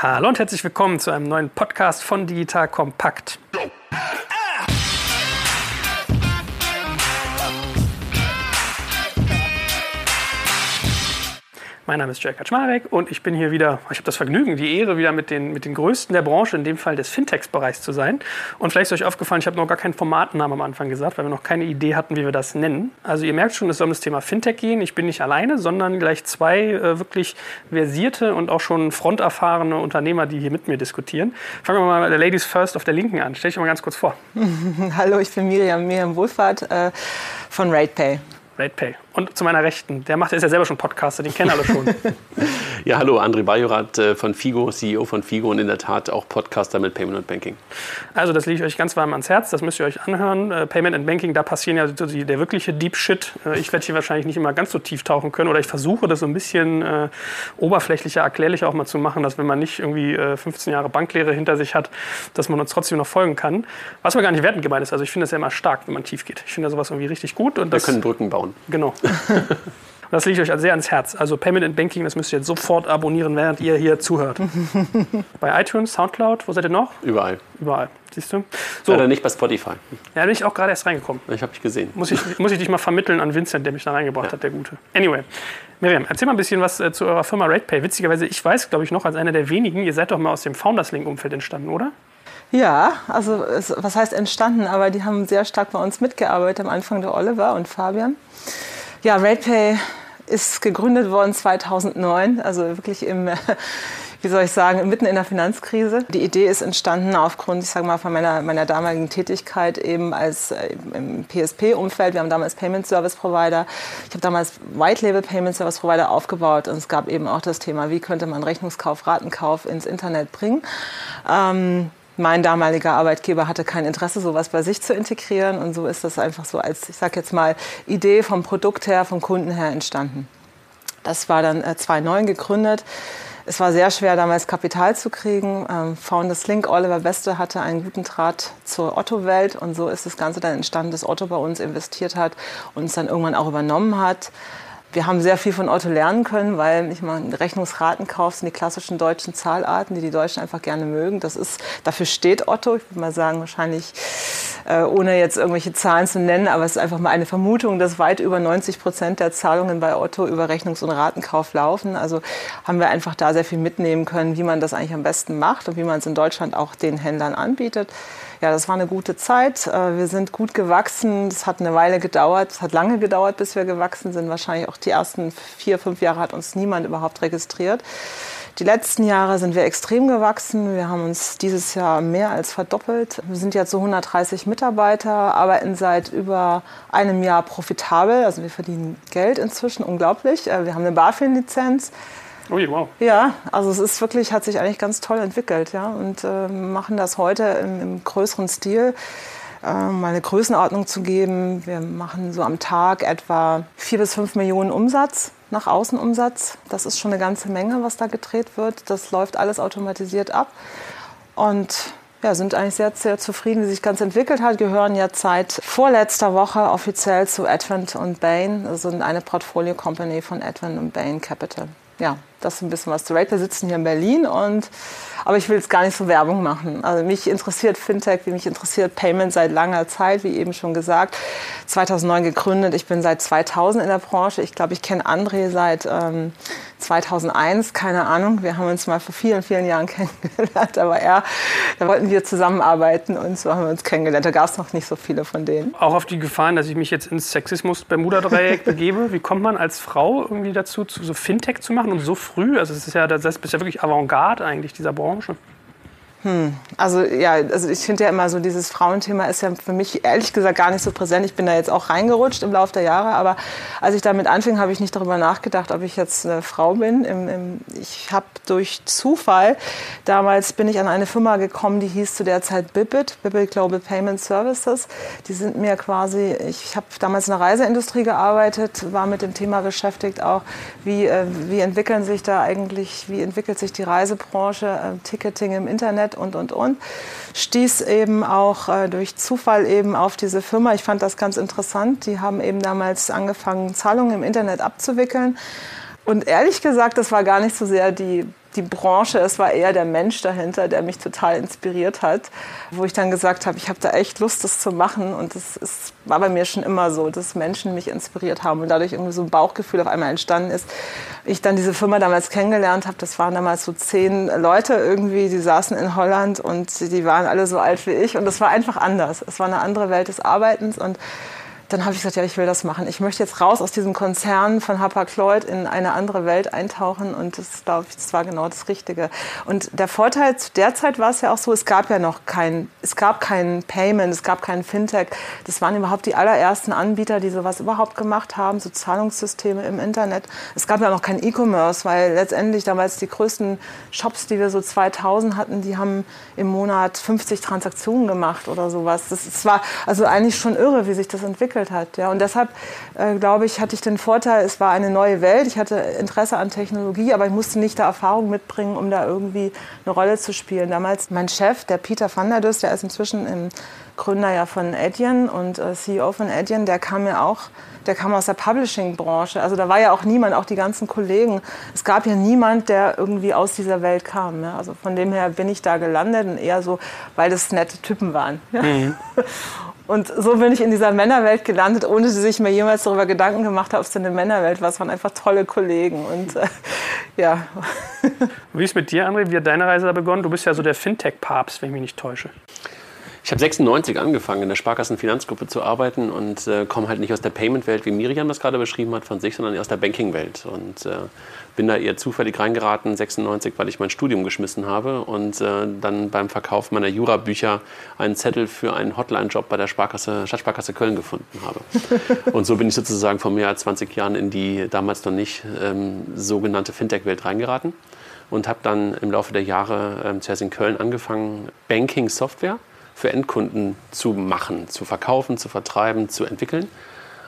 Hallo und herzlich willkommen zu einem neuen Podcast von Digital Kompakt. Mein Name ist Jörg Kaczmarek und ich bin hier wieder, ich habe das Vergnügen, die Ehre, wieder mit den, mit den Größten der Branche, in dem Fall des Fintechs-Bereichs zu sein. Und vielleicht ist euch aufgefallen, ich habe noch gar keinen Formatnamen am Anfang gesagt, weil wir noch keine Idee hatten, wie wir das nennen. Also ihr merkt schon, es soll um das Thema Fintech gehen. Ich bin nicht alleine, sondern gleich zwei äh, wirklich versierte und auch schon fronterfahrene Unternehmer, die hier mit mir diskutieren. Fangen wir mal mit der Ladies First auf der Linken an. Stell dich mal ganz kurz vor. Hallo, ich bin Miriam, Miriam Wohlfahrt äh, von RatePay. RatePay. Und zu meiner Rechten, der macht, ist ja selber schon Podcaster, den kennen alle schon. ja, hallo, André Bajorat äh, von Figo, CEO von Figo und in der Tat auch Podcaster mit Payment und Banking. Also das liegt euch ganz warm ans Herz, das müsst ihr euch anhören. Äh, Payment and Banking, da passieren ja die, der wirkliche Deep Shit. Äh, ich werde hier wahrscheinlich nicht immer ganz so tief tauchen können oder ich versuche das so ein bisschen äh, oberflächlicher, erklärlicher auch mal zu machen, dass wenn man nicht irgendwie äh, 15 Jahre Banklehre hinter sich hat, dass man uns trotzdem noch folgen kann. Was aber gar nicht wertend gemeint ist. Also ich finde das ja immer stark, wenn man tief geht. Ich finde sowas irgendwie richtig gut. Und Wir können Brücken bauen. Genau. das liegt euch sehr ans Herz. Also Payment and Banking, das müsst ihr jetzt sofort abonnieren, während ihr hier zuhört. bei iTunes, Soundcloud, wo seid ihr noch? Überall. Überall, siehst du? So. Leider nicht bei Spotify. Ja, da bin ich auch gerade erst reingekommen. Ich habe dich gesehen. Muss ich, muss ich dich mal vermitteln an Vincent, der mich da reingebracht ja. hat, der Gute. Anyway, Miriam, erzähl mal ein bisschen was äh, zu eurer Firma RatePay. Witzigerweise, ich weiß, glaube ich, noch als einer der wenigen, ihr seid doch mal aus dem Founders-Link-Umfeld entstanden, oder? Ja, also es, was heißt entstanden, aber die haben sehr stark bei uns mitgearbeitet am Anfang der Oliver und Fabian. Ja, RatePay ist gegründet worden 2009, also wirklich im, wie soll ich sagen, mitten in der Finanzkrise. Die Idee ist entstanden aufgrund, ich sage mal, von meiner, meiner damaligen Tätigkeit eben als äh, im PSP-Umfeld. Wir haben damals Payment Service Provider. Ich habe damals White Label Payment Service Provider aufgebaut und es gab eben auch das Thema, wie könnte man Rechnungskauf, Ratenkauf ins Internet bringen. Ähm, mein damaliger Arbeitgeber hatte kein Interesse, sowas bei sich zu integrieren. Und so ist das einfach so als, ich sag jetzt mal, Idee vom Produkt her, vom Kunden her entstanden. Das war dann 2009 äh, gegründet. Es war sehr schwer, damals Kapital zu kriegen. Ähm, Founders Link, Oliver Beste hatte einen guten Draht zur Otto-Welt und so ist das Ganze dann entstanden, dass Otto bei uns investiert hat und uns dann irgendwann auch übernommen hat. Wir haben sehr viel von Otto lernen können, weil ich meine, Rechnungsratenkauf sind die klassischen deutschen Zahlarten, die die Deutschen einfach gerne mögen. Das ist, dafür steht Otto. Ich würde mal sagen, wahrscheinlich äh, ohne jetzt irgendwelche Zahlen zu nennen, aber es ist einfach mal eine Vermutung, dass weit über 90 Prozent der Zahlungen bei Otto über Rechnungs- und Ratenkauf laufen. Also haben wir einfach da sehr viel mitnehmen können, wie man das eigentlich am besten macht und wie man es in Deutschland auch den Händlern anbietet ja, das war eine gute Zeit. Äh, wir sind gut gewachsen. Es hat eine Weile gedauert. Es hat lange gedauert, bis wir gewachsen sind. Wahrscheinlich auch die ersten vier, fünf Jahre hat uns niemand überhaupt registriert. Die letzten Jahre sind wir extrem gewachsen. Wir haben uns dieses Jahr mehr als verdoppelt. Wir sind jetzt so 130 Mitarbeiter, arbeiten seit über einem Jahr profitabel. Also wir verdienen Geld inzwischen, unglaublich. Äh, wir haben eine BaFin-Lizenz. Ui, wow. Ja, also es ist wirklich, hat sich eigentlich ganz toll entwickelt, ja. Und äh, machen das heute im, im größeren Stil. Äh, mal eine Größenordnung zu geben. Wir machen so am Tag etwa vier bis fünf Millionen Umsatz nach Außenumsatz. Das ist schon eine ganze Menge, was da gedreht wird. Das läuft alles automatisiert ab. Und ja, sind eigentlich sehr, sehr zufrieden, wie sich ganz entwickelt hat. Gehören ja seit vorletzter Woche offiziell zu Advent und Bain, also eine Portfolio Company von Advent und Bain Capital. Ja, das ist ein bisschen was zu Rate. Sitzen hier in Berlin und aber ich will jetzt gar nicht so Werbung machen. Also mich interessiert Fintech, wie mich interessiert Payment seit langer Zeit, wie eben schon gesagt. 2009 gegründet. Ich bin seit 2000 in der Branche. Ich glaube, ich kenne André seit ähm, 2001. Keine Ahnung. Wir haben uns mal vor vielen, vielen Jahren kennengelernt. Aber er, da wollten wir zusammenarbeiten und so haben wir uns kennengelernt. Da gab es noch nicht so viele von denen. Auch auf die Gefahren, dass ich mich jetzt ins Sexismus-Bermuda-Dreieck begebe. Wie kommt man als Frau irgendwie dazu, so Fintech zu machen und so früh? Also es ist ja, das ist ja wirklich Avantgarde eigentlich dieser Branche. Orange. Hm. Also ja, also ich finde ja immer so, dieses Frauenthema ist ja für mich ehrlich gesagt gar nicht so präsent. Ich bin da jetzt auch reingerutscht im Laufe der Jahre, aber als ich damit anfing, habe ich nicht darüber nachgedacht, ob ich jetzt eine Frau bin. Ich habe durch Zufall, damals bin ich an eine Firma gekommen, die hieß zu der Zeit Bibit, Bibit Global Payment Services. Die sind mir quasi, ich habe damals in der Reiseindustrie gearbeitet, war mit dem Thema beschäftigt auch, wie, äh, wie entwickeln sich da eigentlich, wie entwickelt sich die Reisebranche, äh, Ticketing im Internet und, und, und. Stieß eben auch äh, durch Zufall eben auf diese Firma. Ich fand das ganz interessant. Die haben eben damals angefangen, Zahlungen im Internet abzuwickeln. Und ehrlich gesagt, das war gar nicht so sehr die, die Branche, es war eher der Mensch dahinter, der mich total inspiriert hat, wo ich dann gesagt habe, ich habe da echt Lust, das zu machen. Und das ist, war bei mir schon immer so, dass Menschen mich inspiriert haben und dadurch irgendwie so ein Bauchgefühl auf einmal entstanden ist. Ich dann diese Firma damals kennengelernt habe, das waren damals so zehn Leute irgendwie, die saßen in Holland und die waren alle so alt wie ich und das war einfach anders. Es war eine andere Welt des Arbeitens und dann habe ich gesagt, ja, ich will das machen. Ich möchte jetzt raus aus diesem Konzern von Hapag-Lloyd in eine andere Welt eintauchen und das, glaube ich, das war genau das Richtige. Und der Vorteil zu der Zeit war es ja auch so, es gab ja noch kein, es gab kein Payment, es gab kein Fintech. Das waren überhaupt die allerersten Anbieter, die sowas überhaupt gemacht haben, so Zahlungssysteme im Internet. Es gab ja noch kein E-Commerce, weil letztendlich damals die größten Shops, die wir so 2000 hatten, die haben im Monat 50 Transaktionen gemacht oder sowas. Das, das war also eigentlich schon irre, wie sich das entwickelt entwickelt hat. Ja. Und deshalb, äh, glaube ich, hatte ich den Vorteil, es war eine neue Welt. Ich hatte Interesse an Technologie, aber ich musste nicht da Erfahrung mitbringen, um da irgendwie eine Rolle zu spielen. Damals mein Chef, der Peter van der Dus, der ist inzwischen im Gründer ja von Adyen und äh, CEO von Adyen, der kam mir auch, der kam aus der Publishing-Branche. Also da war ja auch niemand, auch die ganzen Kollegen. Es gab ja niemand, der irgendwie aus dieser Welt kam. Ja. Also von dem her bin ich da gelandet und eher so, weil das nette Typen waren. Ja. Mhm. Und so bin ich in dieser Männerwelt gelandet, ohne dass ich mir jemals darüber Gedanken gemacht habe, ob es eine Männerwelt war. Es waren einfach tolle Kollegen. Und äh, ja. Wie ist mit dir, André? Wie hat deine Reise da begonnen? Du bist ja so der Fintech-Papst, wenn ich mich nicht täusche. Ich habe 96 angefangen, in der Sparkassenfinanzgruppe zu arbeiten und äh, komme halt nicht aus der Payment-Welt, wie Miriam das gerade beschrieben hat, von sich, sondern aus der Banking-Welt. Und äh, bin da eher zufällig reingeraten, 96, weil ich mein Studium geschmissen habe und äh, dann beim Verkauf meiner Jurabücher einen Zettel für einen Hotline-Job bei der Sparkasse, Stadtsparkasse Köln gefunden habe. und so bin ich sozusagen vor mehr als 20 Jahren in die damals noch nicht ähm, sogenannte Fintech-Welt reingeraten und habe dann im Laufe der Jahre ähm, zuerst in Köln angefangen, Banking-Software für Endkunden zu machen, zu verkaufen, zu vertreiben, zu entwickeln.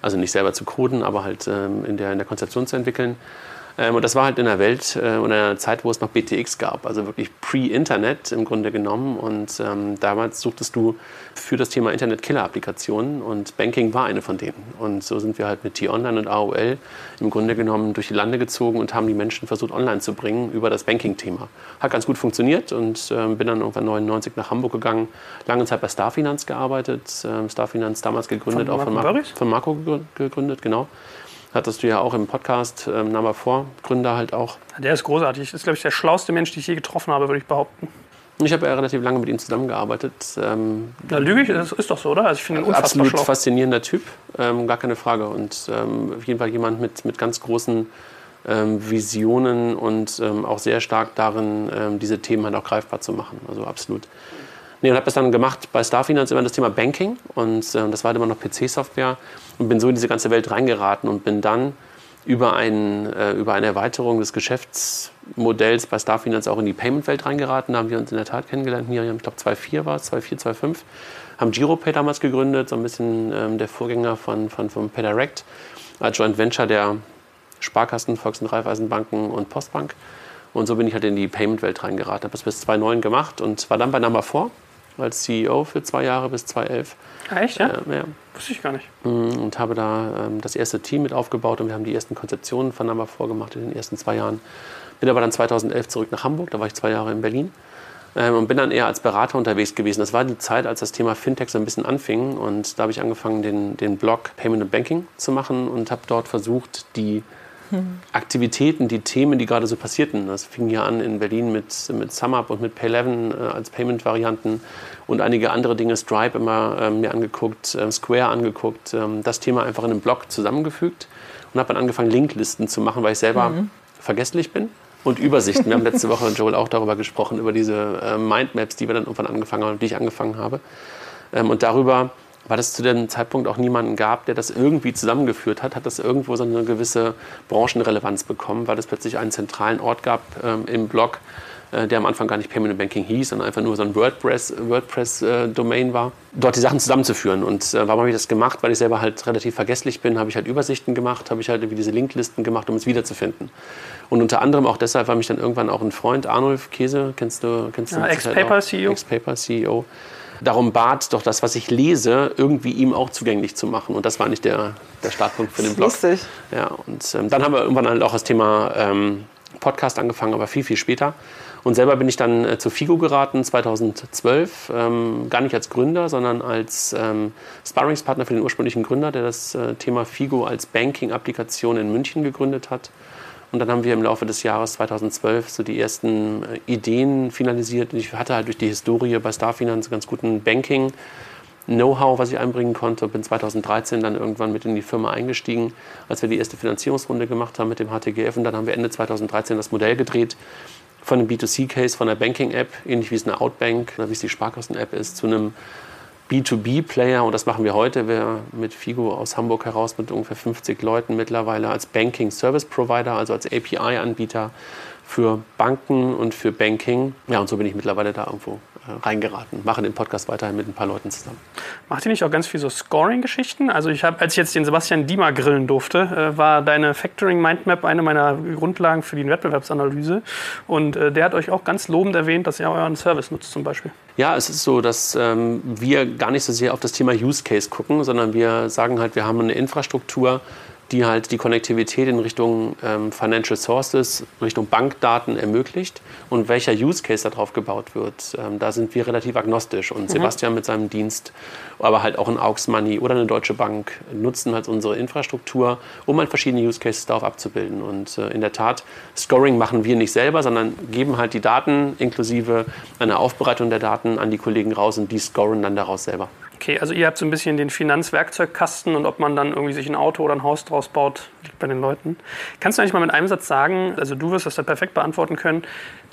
Also nicht selber zu coden, aber halt ähm, in, der, in der Konzeption zu entwickeln. Ähm, und das war halt in einer Welt äh, und einer Zeit, wo es noch BTX gab, also wirklich pre-Internet im Grunde genommen. Und ähm, damals suchtest du für das Thema Internet Killer-Applikationen und Banking war eine von denen. Und so sind wir halt mit T-Online und AOL im Grunde genommen durch die Lande gezogen und haben die Menschen versucht, online zu bringen über das Banking-Thema. Hat ganz gut funktioniert und äh, bin dann irgendwann 99 nach Hamburg gegangen, lange Zeit bei Starfinanz gearbeitet. Äh, Starfinanz damals gegründet, von auch von, Mar von Marco gegründet, genau hattest du ja auch im Podcast, ähm, Nummer vor, Gründer halt auch. Der ist großartig. Das ist, glaube ich, der schlauste Mensch, den ich je getroffen habe, würde ich behaupten. Ich habe ja relativ lange mit ihm zusammengearbeitet. Ähm, Na, lüge ich? Das ist doch so, oder? Also ich finde ihn unfassbar Absolut schlau. faszinierender Typ, ähm, gar keine Frage. Und ähm, auf jeden Fall jemand mit, mit ganz großen ähm, Visionen und ähm, auch sehr stark darin, ähm, diese Themen halt auch greifbar zu machen. Also absolut. Nee, und habe das dann gemacht bei Starfinance über das Thema Banking und äh, das war halt immer noch PC-Software und bin so in diese ganze Welt reingeraten und bin dann über, ein, äh, über eine Erweiterung des Geschäftsmodells bei Starfinance auch in die Payment-Welt reingeraten. Da haben wir uns in der Tat kennengelernt. Miriam, ich glaube 2004 war es, 2004, 2005. Haben Giropay damals gegründet, so ein bisschen ähm, der Vorgänger von, von, von PayDirect, als Joint Venture der Sparkassen, Volks- und Raiffeisenbanken und Postbank. Und so bin ich halt in die Payment-Welt reingeraten. Habe das bis 2009 gemacht und war dann bei Number 4 als CEO für zwei Jahre bis 2011. Ah, echt, ja? Äh, ja? Wusste ich gar nicht. Mm, und habe da ähm, das erste Team mit aufgebaut und wir haben die ersten Konzeptionen von Number vorgemacht in den ersten zwei Jahren. Bin aber dann 2011 zurück nach Hamburg, da war ich zwei Jahre in Berlin ähm, und bin dann eher als Berater unterwegs gewesen. Das war die Zeit, als das Thema Fintech so ein bisschen anfing und da habe ich angefangen, den, den Blog Payment and Banking zu machen und habe dort versucht, die Aktivitäten, die Themen, die gerade so passierten. Das fing ja an in Berlin mit, mit SumUp und mit Pay11 äh, als Payment-Varianten und einige andere Dinge, Stripe immer äh, mir angeguckt, äh, Square angeguckt, ähm, das Thema einfach in einem Blog zusammengefügt und habe dann angefangen, Linklisten zu machen, weil ich selber mhm. vergesslich bin und Übersichten. Wir haben letzte Woche mit Joel auch darüber gesprochen, über diese äh, Mindmaps, die wir dann irgendwann angefangen haben, die ich angefangen habe. Ähm, und darüber weil es zu dem Zeitpunkt auch niemanden gab, der das irgendwie zusammengeführt hat, hat das irgendwo so eine gewisse Branchenrelevanz bekommen, weil es plötzlich einen zentralen Ort gab ähm, im Blog, äh, der am Anfang gar nicht Payment Banking hieß, sondern einfach nur so ein WordPress-Domain WordPress, äh, war, dort die Sachen zusammenzuführen. Und äh, warum habe ich das gemacht? Weil ich selber halt relativ vergesslich bin, habe ich halt Übersichten gemacht, habe ich halt wie diese Linklisten gemacht, um es wiederzufinden. Und unter anderem auch deshalb, weil mich dann irgendwann auch ein Freund, Arnulf Käse, kennst du? Kennst ja, Ex-Paper-CEO. Ex-Paper-CEO darum bat, doch das, was ich lese, irgendwie ihm auch zugänglich zu machen. Und das war nicht der, der Startpunkt für den Blog. Lustig. Ja, und ähm, dann haben wir irgendwann halt auch das Thema ähm, Podcast angefangen, aber viel, viel später. Und selber bin ich dann äh, zu FIGO geraten 2012, ähm, gar nicht als Gründer, sondern als ähm, Sparringspartner für den ursprünglichen Gründer, der das äh, Thema FIGO als Banking-Applikation in München gegründet hat. Und dann haben wir im Laufe des Jahres 2012 so die ersten äh, Ideen finalisiert. Ich hatte halt durch die Historie bei Starfinance ganz guten Banking. Know-how, was ich einbringen konnte. Bin 2013 dann irgendwann mit in die Firma eingestiegen, als wir die erste Finanzierungsrunde gemacht haben mit dem HTGF. Und dann haben wir Ende 2013 das Modell gedreht von einem B2C-Case, von einer Banking-App, ähnlich wie es eine Outbank wie es die Sparkassen-App ist, zu einem B2B-Player. Und das machen wir heute. Wir mit Figo aus Hamburg heraus mit ungefähr 50 Leuten mittlerweile als Banking-Service-Provider, also als API-Anbieter für Banken und für Banking. Ja, und so bin ich mittlerweile da irgendwo reingeraten. Mache den Podcast weiterhin mit ein paar Leuten zusammen. Macht ihr nicht auch ganz viel so Scoring-Geschichten? Also ich habe, als ich jetzt den Sebastian Diemer grillen durfte, äh, war deine Factoring Mindmap eine meiner Grundlagen für die Wettbewerbsanalyse. Und äh, der hat euch auch ganz lobend erwähnt, dass ihr euren Service nutzt zum Beispiel. Ja, es ist so, dass ähm, wir gar nicht so sehr auf das Thema Use Case gucken, sondern wir sagen halt, wir haben eine Infrastruktur, die halt die Konnektivität in Richtung ähm, Financial Sources, Richtung Bankdaten ermöglicht und welcher Use Case darauf gebaut wird. Ähm, da sind wir relativ agnostisch und mhm. Sebastian mit seinem Dienst, aber halt auch ein Aux Money oder eine Deutsche Bank nutzen halt unsere Infrastruktur, um halt verschiedene Use Cases darauf abzubilden. Und äh, in der Tat, Scoring machen wir nicht selber, sondern geben halt die Daten inklusive einer Aufbereitung der Daten an die Kollegen raus und die scoren dann daraus selber. Okay, also ihr habt so ein bisschen den Finanzwerkzeugkasten und ob man dann irgendwie sich ein Auto oder ein Haus draus baut, liegt bei den Leuten. Kannst du eigentlich mal mit einem Satz sagen, also du wirst das da perfekt beantworten können,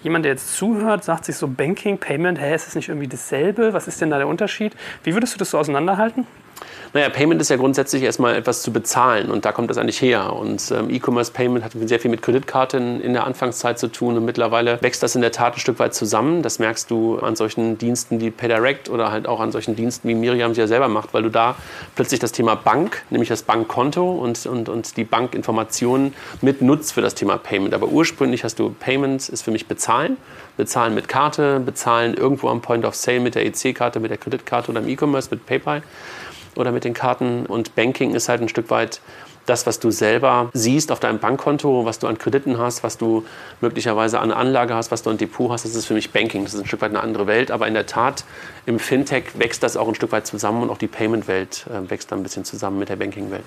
jemand, der jetzt zuhört, sagt sich so Banking, Payment, hä, ist das nicht irgendwie dasselbe? Was ist denn da der Unterschied? Wie würdest du das so auseinanderhalten? Naja, Payment ist ja grundsätzlich erstmal etwas zu bezahlen und da kommt das eigentlich her. Und ähm, E-Commerce Payment hat sehr viel mit Kreditkarten in der Anfangszeit zu tun und mittlerweile wächst das in der Tat ein Stück weit zusammen. Das merkst du an solchen Diensten wie PayDirect oder halt auch an solchen Diensten, wie Miriam sie ja selber macht, weil du da plötzlich das Thema Bank, nämlich das Bankkonto und, und, und die Bankinformationen mit nutzt für das Thema Payment. Aber ursprünglich hast du Payment, ist für mich bezahlen. Bezahlen mit Karte, bezahlen irgendwo am Point of Sale mit der EC-Karte, mit der Kreditkarte oder im E-Commerce mit PayPal oder mit den Karten. Und Banking ist halt ein Stück weit das, was du selber siehst auf deinem Bankkonto, was du an Krediten hast, was du möglicherweise an Anlage hast, was du an Depot hast, das ist für mich Banking. Das ist ein Stück weit eine andere Welt. Aber in der Tat, im Fintech wächst das auch ein Stück weit zusammen und auch die Payment-Welt äh, wächst dann ein bisschen zusammen mit der Banking-Welt.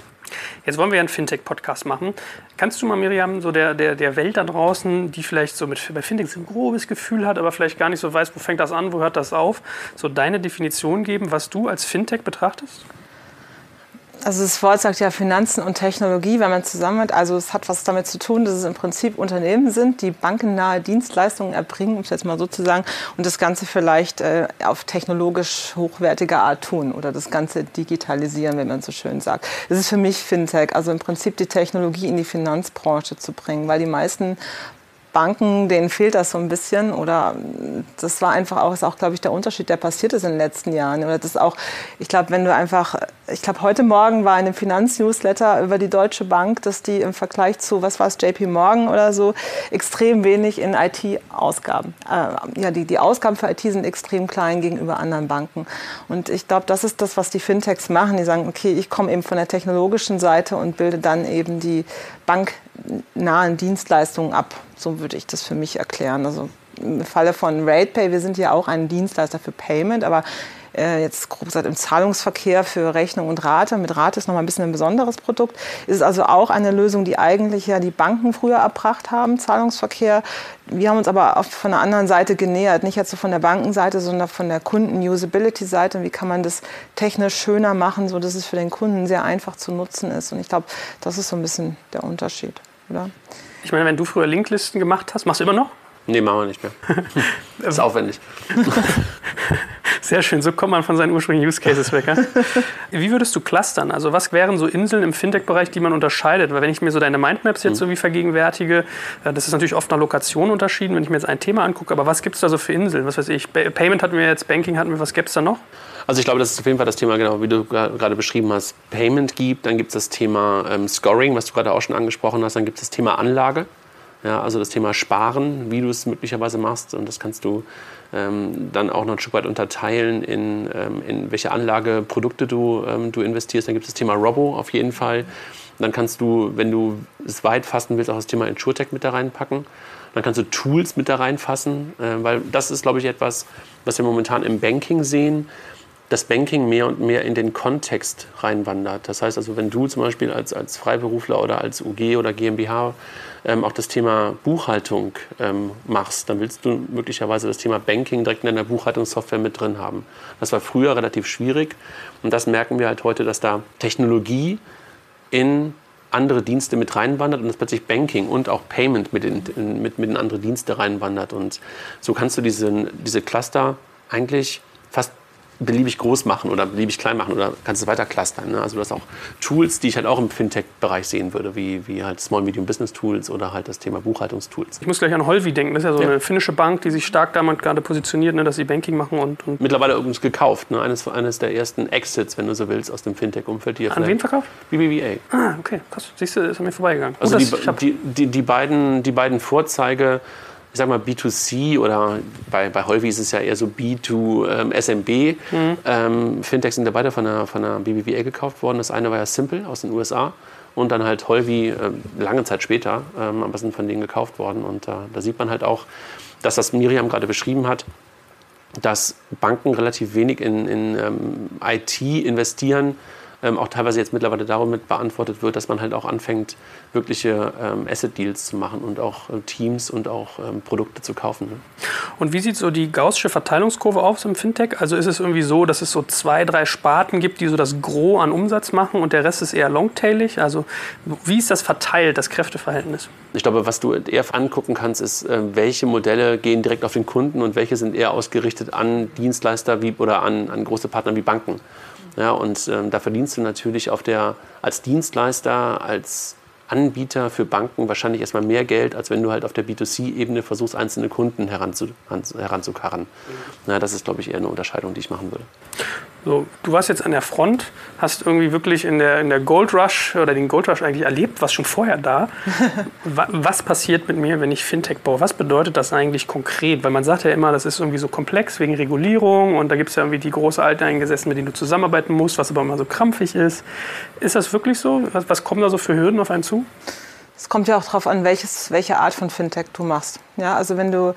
Jetzt wollen wir einen Fintech-Podcast machen. Kannst du mal, Miriam, so der, der, der Welt da draußen, die vielleicht so mit bei Fintech ein grobes Gefühl hat, aber vielleicht gar nicht so weiß, wo fängt das an, wo hört das auf, so deine Definition geben, was du als Fintech betrachtest? Also das Wort sagt ja Finanzen und Technologie, wenn man zusammen hat. Also es hat was damit zu tun, dass es im Prinzip Unternehmen sind, die bankennahe Dienstleistungen erbringen, um es jetzt mal so zu sagen, und das Ganze vielleicht äh, auf technologisch hochwertige Art tun oder das Ganze digitalisieren, wenn man so schön sagt. Das ist für mich Fintech, also im Prinzip die Technologie in die Finanzbranche zu bringen, weil die meisten Banken, denen fehlt das so ein bisschen oder das war einfach auch, ist auch, glaube ich, der Unterschied, der passiert ist in den letzten Jahren. Oder das auch, ich glaube, wenn du einfach, ich glaube, heute Morgen war in einem Finanznewsletter über die Deutsche Bank, dass die im Vergleich zu, was war es, JP Morgan oder so, extrem wenig in IT-Ausgaben. Äh, ja, die, die Ausgaben für IT sind extrem klein gegenüber anderen Banken. Und ich glaube, das ist das, was die Fintechs machen. Die sagen, okay, ich komme eben von der technologischen Seite und bilde dann eben die banknahen Dienstleistungen ab. So würde ich das für mich erklären. Also im Falle von RatePay, wir sind ja auch ein Dienstleister für Payment, aber äh, jetzt grob gesagt im Zahlungsverkehr für Rechnung und Rate. Mit Rate ist noch mal ein bisschen ein besonderes Produkt. Ist also auch eine Lösung, die eigentlich ja die Banken früher erbracht haben, Zahlungsverkehr. Wir haben uns aber oft von der anderen Seite genähert, nicht jetzt so von der Bankenseite, sondern von der Kunden-Usability-Seite. Wie kann man das technisch schöner machen, so dass es für den Kunden sehr einfach zu nutzen ist? Und ich glaube, das ist so ein bisschen der Unterschied, oder? Ich meine, wenn du früher Linklisten gemacht hast, machst du immer noch? Nee, machen wir nicht mehr. das ist aufwendig. Sehr schön, so kommt man von seinen ursprünglichen Use Cases weg. Ja? Wie würdest du clustern? Also was wären so Inseln im Fintech-Bereich, die man unterscheidet? Weil wenn ich mir so deine Mindmaps jetzt mhm. so wie vergegenwärtige, äh, das ist natürlich oft nach Lokation unterschieden, wenn ich mir jetzt ein Thema angucke, aber was gibt es da so für Inseln? Was weiß ich, Payment hatten wir jetzt, Banking hatten wir, was gäbe es da noch? Also ich glaube, das ist auf jeden Fall das Thema, genau wie du gerade beschrieben hast, Payment gibt, dann gibt es das Thema ähm, Scoring, was du gerade auch schon angesprochen hast, dann gibt es das Thema Anlage. Ja, also das Thema Sparen, wie du es möglicherweise machst. Und das kannst du ähm, dann auch noch ein Stück weit unterteilen, in, ähm, in welche Anlageprodukte du, ähm, du investierst. Dann gibt es das Thema Robo auf jeden Fall. Dann kannst du, wenn du es weit fassen willst, auch das Thema InsurTech mit da reinpacken. Dann kannst du Tools mit da reinfassen, äh, weil das ist, glaube ich, etwas, was wir momentan im Banking sehen, dass Banking mehr und mehr in den Kontext reinwandert. Das heißt also, wenn du zum Beispiel als, als Freiberufler oder als UG oder GmbH ähm, auch das Thema Buchhaltung ähm, machst, dann willst du möglicherweise das Thema Banking direkt in deiner Buchhaltungssoftware mit drin haben. Das war früher relativ schwierig und das merken wir halt heute, dass da Technologie in andere Dienste mit reinwandert und dass plötzlich Banking und auch Payment mit in, mit, mit in andere Dienste reinwandert. Und so kannst du diese, diese Cluster eigentlich fast beliebig groß machen oder beliebig klein machen oder kannst es weiter clustern. Ne? Also du hast auch Tools, die ich halt auch im Fintech-Bereich sehen würde, wie, wie halt Small Medium Business Tools oder halt das Thema Buchhaltungstools. Ich muss gleich an Holvi denken. Das ist ja so ja. eine finnische Bank, die sich stark damit gerade positioniert, ne, dass sie Banking machen und, und mittlerweile übrigens gekauft. Ne? Eines, eines der ersten Exits, wenn du so willst, aus dem Fintech-Umfeld. An wen verkauft? BBVA. Ah, okay, krass. Siehst du, ist an mir vorbeigegangen. Also Gut, die, die, die, die, beiden, die beiden Vorzeige ich sag mal, B2C oder bei, bei Holvi ist es ja eher so B2 ähm, SMB. Mhm. Ähm, Fintechs sind ja beide von der, von der BBVA gekauft worden. Das eine war ja Simple aus den USA und dann halt Holvi äh, lange Zeit später, ähm, aber sind von denen gekauft worden. Und äh, da sieht man halt auch, dass das Miriam gerade beschrieben hat, dass Banken relativ wenig in, in ähm, IT investieren ähm, auch teilweise jetzt mittlerweile damit beantwortet wird, dass man halt auch anfängt, wirkliche ähm, Asset-Deals zu machen und auch äh, Teams und auch ähm, Produkte zu kaufen. Ne? Und wie sieht so die gaußsche Verteilungskurve aus im Fintech? Also ist es irgendwie so, dass es so zwei, drei Sparten gibt, die so das Gros an Umsatz machen und der Rest ist eher longtailig? Also wie ist das verteilt, das Kräfteverhältnis? Ich glaube, was du eher angucken kannst, ist, äh, welche Modelle gehen direkt auf den Kunden und welche sind eher ausgerichtet an Dienstleister wie, oder an, an große Partner wie Banken. Ja, und ähm, da verdienst du natürlich auf der, als Dienstleister, als Anbieter für Banken wahrscheinlich erstmal mehr Geld, als wenn du halt auf der B2C-Ebene versuchst, einzelne Kunden heranzu, heranzukarren. Ja, das ist, glaube ich, eher eine Unterscheidung, die ich machen würde. So, du warst jetzt an der Front, hast irgendwie wirklich in der, in der Gold Rush oder den Gold Rush eigentlich erlebt, was schon vorher da. was passiert mit mir, wenn ich Fintech baue? Was bedeutet das eigentlich konkret? Weil man sagt ja immer, das ist irgendwie so komplex wegen Regulierung und da gibt es ja irgendwie die große Alte eingesessen, mit denen du zusammenarbeiten musst, was aber immer so krampfig ist. Ist das wirklich so? Was, was kommen da so für Hürden auf einen zu? Es kommt ja auch darauf an, welches, welche Art von Fintech du machst. Ja, also wenn du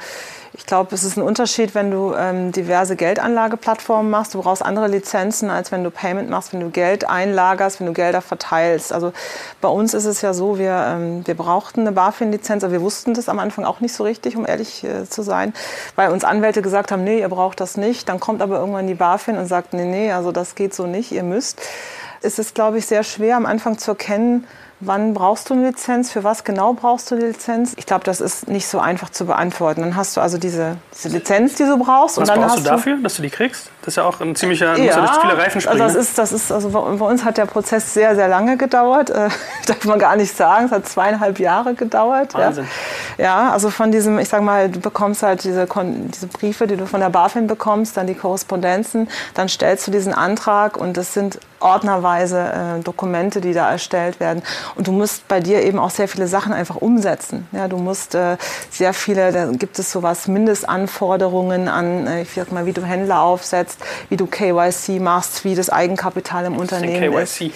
ich glaube, es ist ein Unterschied, wenn du ähm, diverse Geldanlageplattformen machst. Du brauchst andere Lizenzen, als wenn du Payment machst, wenn du Geld einlagerst, wenn du Gelder verteilst. Also bei uns ist es ja so, wir, ähm, wir brauchten eine BaFin-Lizenz, aber wir wussten das am Anfang auch nicht so richtig, um ehrlich äh, zu sein, weil uns Anwälte gesagt haben, nee, ihr braucht das nicht. Dann kommt aber irgendwann die BaFin und sagt, nee, nee, also das geht so nicht, ihr müsst. Es ist, glaube ich, sehr schwer am Anfang zu erkennen, wann brauchst du eine Lizenz, für was genau brauchst du eine Lizenz. Ich glaube, das ist nicht so einfach zu beantworten. Dann hast du also diese, diese Lizenz, die du brauchst. Was und dann brauchst hast du dafür, dass du die kriegst? Das ist ja auch ein ziemlicher, ja, durch viele Reifen springen. Also das ist, das ist, also bei uns hat der Prozess sehr, sehr lange gedauert. Äh, darf man gar nicht sagen. Es hat zweieinhalb Jahre gedauert. Wahnsinn. Ja. ja, also von diesem, ich sag mal, du bekommst halt diese, diese Briefe, die du von der BaFin bekommst, dann die Korrespondenzen, dann stellst du diesen Antrag und das sind ordnerweise äh, Dokumente, die da erstellt werden. Und du musst bei dir eben auch sehr viele Sachen einfach umsetzen. Ja, du musst äh, sehr viele, da gibt es sowas, Mindestanforderungen an, äh, ich sag mal, wie du Händler aufsetzt, wie du KYC machst, wie das Eigenkapital im Unternehmen ist. KYC?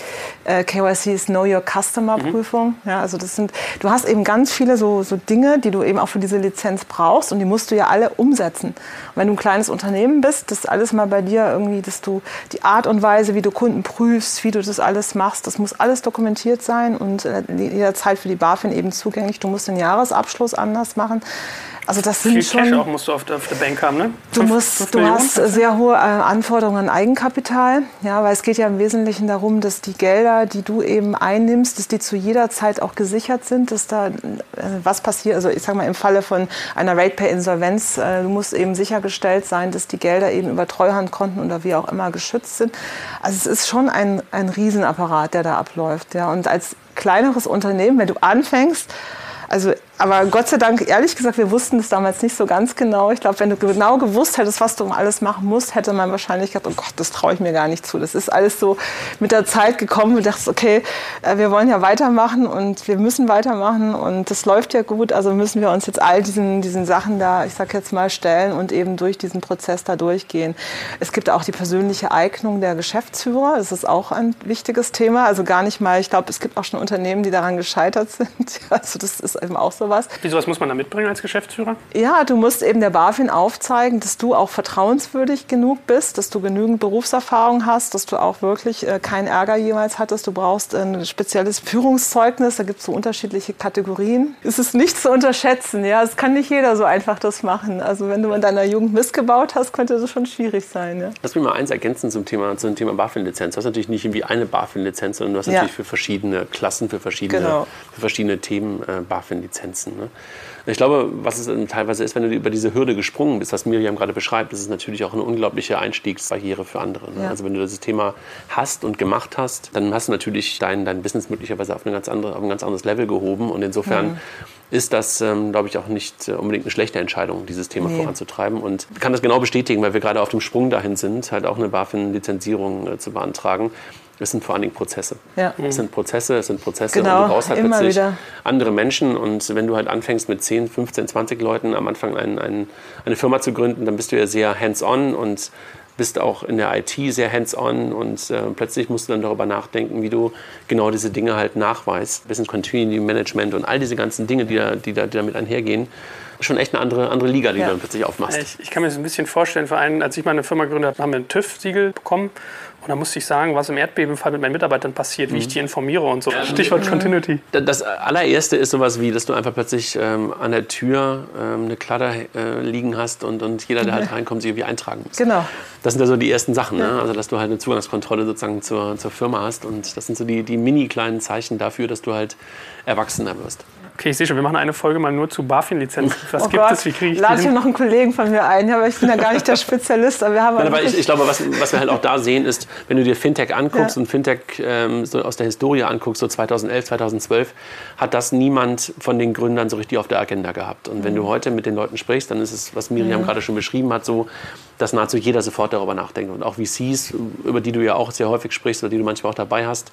Äh, KYC ist Know Your Customer mhm. Prüfung. Ja, also das sind, du hast eben ganz viele so, so Dinge, die du eben auch für diese Lizenz brauchst und die musst du ja alle umsetzen. Und wenn du ein kleines Unternehmen bist, das alles mal bei dir irgendwie, dass du die Art und Weise, wie du Kunden prüfst, prüfst, wie du das alles machst. Das muss alles dokumentiert sein und äh, jederzeit für die BaFin eben zugänglich. Du musst den Jahresabschluss anders machen. Also das sind Viel schon, Cash auch musst du auf der, auf der Bank haben, ne? Du, fünf, musst, fünf du hast sehr hohe äh, Anforderungen an Eigenkapital, ja, weil es geht ja im Wesentlichen darum, dass die Gelder, die du eben einnimmst, dass die zu jeder Zeit auch gesichert sind, dass da äh, was passiert. Also ich sage mal im Falle von einer RatePay-Insolvenz, äh, du musst eben sichergestellt sein, dass die Gelder eben über Treuhandkonten oder wie auch immer geschützt sind. Also es ist schon ein, ein Riesenapparat, der da abläuft, ja. Und als kleineres Unternehmen, wenn du anfängst, also aber Gott sei Dank, ehrlich gesagt, wir wussten es damals nicht so ganz genau. Ich glaube, wenn du genau gewusst hättest, was du alles machen musst, hätte man wahrscheinlich gedacht, oh Gott, das traue ich mir gar nicht zu. Das ist alles so mit der Zeit gekommen. Du dachtest, okay, äh, wir wollen ja weitermachen und wir müssen weitermachen und das läuft ja gut. Also müssen wir uns jetzt all diesen, diesen Sachen da, ich sag jetzt mal, stellen und eben durch diesen Prozess da durchgehen. Es gibt auch die persönliche Eignung der Geschäftsführer. Das ist auch ein wichtiges Thema. Also gar nicht mal, ich glaube, es gibt auch schon Unternehmen, die daran gescheitert sind. Also das ist eben auch so sowas. Wie sowas muss man da mitbringen als Geschäftsführer? Ja, du musst eben der BaFin aufzeigen, dass du auch vertrauenswürdig genug bist, dass du genügend Berufserfahrung hast, dass du auch wirklich äh, keinen Ärger jemals hattest. Du brauchst ein spezielles Führungszeugnis, da gibt es so unterschiedliche Kategorien. Es ist nicht zu unterschätzen, ja, es kann nicht jeder so einfach das machen. Also wenn du in deiner Jugend missgebaut hast, könnte das schon schwierig sein. Ja. Lass mich mal eins ergänzen zum Thema, zum Thema BaFin-Lizenz. Du hast natürlich nicht irgendwie eine BaFin-Lizenz, sondern du hast ja. natürlich für verschiedene Klassen, für verschiedene, genau. für verschiedene Themen äh, BaFin-Lizenz. Grenzen. Ne? Ich glaube, was es teilweise ist, wenn du über diese Hürde gesprungen bist, was Miriam gerade beschreibt, das ist natürlich auch eine unglaubliche Einstiegsbarriere für andere. Ne? Ja. Also wenn du das Thema hast und gemacht hast, dann hast du natürlich dein, dein Business möglicherweise auf, eine ganz andere, auf ein ganz anderes Level gehoben und insofern mhm ist das, ähm, glaube ich, auch nicht äh, unbedingt eine schlechte Entscheidung, dieses Thema nee. voranzutreiben. Und kann das genau bestätigen, weil wir gerade auf dem Sprung dahin sind, halt auch eine BaFin-Lizenzierung äh, zu beantragen. Es sind vor allen Dingen Prozesse. Ja. Es sind Prozesse, es sind Prozesse genau, und du brauchst halt immer plötzlich wieder. andere Menschen. Und wenn du halt anfängst mit 10, 15, 20 Leuten am Anfang ein, ein, eine Firma zu gründen, dann bist du ja sehr hands-on und bist auch in der IT sehr hands-on und äh, plötzlich musst du dann darüber nachdenken, wie du genau diese Dinge halt nachweist. Business Continuity Management und all diese ganzen Dinge, die, da, die, da, die damit einhergehen schon echt eine andere, andere Liga, die ja. du dann plötzlich aufmachst. Ich, ich, kann mir das ein bisschen vorstellen, vor allem, als ich meine Firma gegründet habe, haben wir ein TÜV-Siegel bekommen. Und da musste ich sagen, was im Erdbebenfall mit meinen Mitarbeitern passiert, mhm. wie ich mhm. die informiere und so. Stichwort mhm. Continuity. Das allererste ist sowas wie, dass du einfach plötzlich ähm, an der Tür ähm, eine Kladder äh, liegen hast und, und jeder, der halt reinkommt, sich irgendwie eintragen muss. Genau. Das sind ja so die ersten Sachen. Ne? Also, dass du halt eine Zugangskontrolle sozusagen zur, zur Firma hast. Und das sind so die, die mini kleinen Zeichen dafür, dass du halt erwachsener wirst. Okay, ich sehe schon, wir machen eine Folge mal nur zu BaFin-Lizenzen. Was oh gibt Gott. es? Wie kriege ich Lade ich noch einen Kollegen von mir ein, ja, aber ich bin ja gar nicht der Spezialist. Aber wir haben Nein, aber ich, ich, glaube, was, was, wir halt auch da sehen, ist, wenn du dir Fintech anguckst ja. und Fintech ähm, so aus der Historie anguckst, so 2011, 2012, hat das niemand von den Gründern so richtig auf der Agenda gehabt. Und wenn mhm. du heute mit den Leuten sprichst, dann ist es, was Miriam mhm. gerade schon beschrieben hat, so, dass nahezu jeder sofort darüber nachdenkt. Und auch VCs, über die du ja auch sehr häufig sprichst oder die du manchmal auch dabei hast,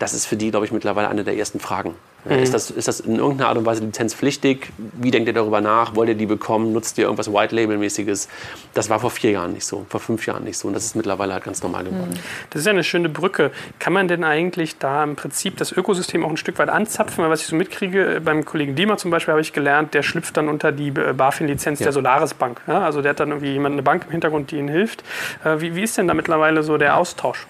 das ist für die, glaube ich, mittlerweile eine der ersten Fragen. Mhm. Ist, das, ist das in irgendeiner Art und Weise lizenzpflichtig? Wie denkt ihr darüber nach? Wollt ihr die bekommen? Nutzt ihr irgendwas White-Label-mäßiges? Das war vor vier Jahren nicht so, vor fünf Jahren nicht so. Und das ist mittlerweile halt ganz normal geworden. Mhm. Das ist ja eine schöne Brücke. Kann man denn eigentlich da im Prinzip das Ökosystem auch ein Stück weit anzapfen? Weil was ich so mitkriege, äh, beim Kollegen Diemer zum Beispiel habe ich gelernt, der schlüpft dann unter die äh, BaFin-Lizenz ja. der Solaris Bank. Ja, also der hat dann irgendwie jemand eine Bank im Hintergrund, die ihnen hilft. Äh, wie, wie ist denn da mittlerweile so der Austausch?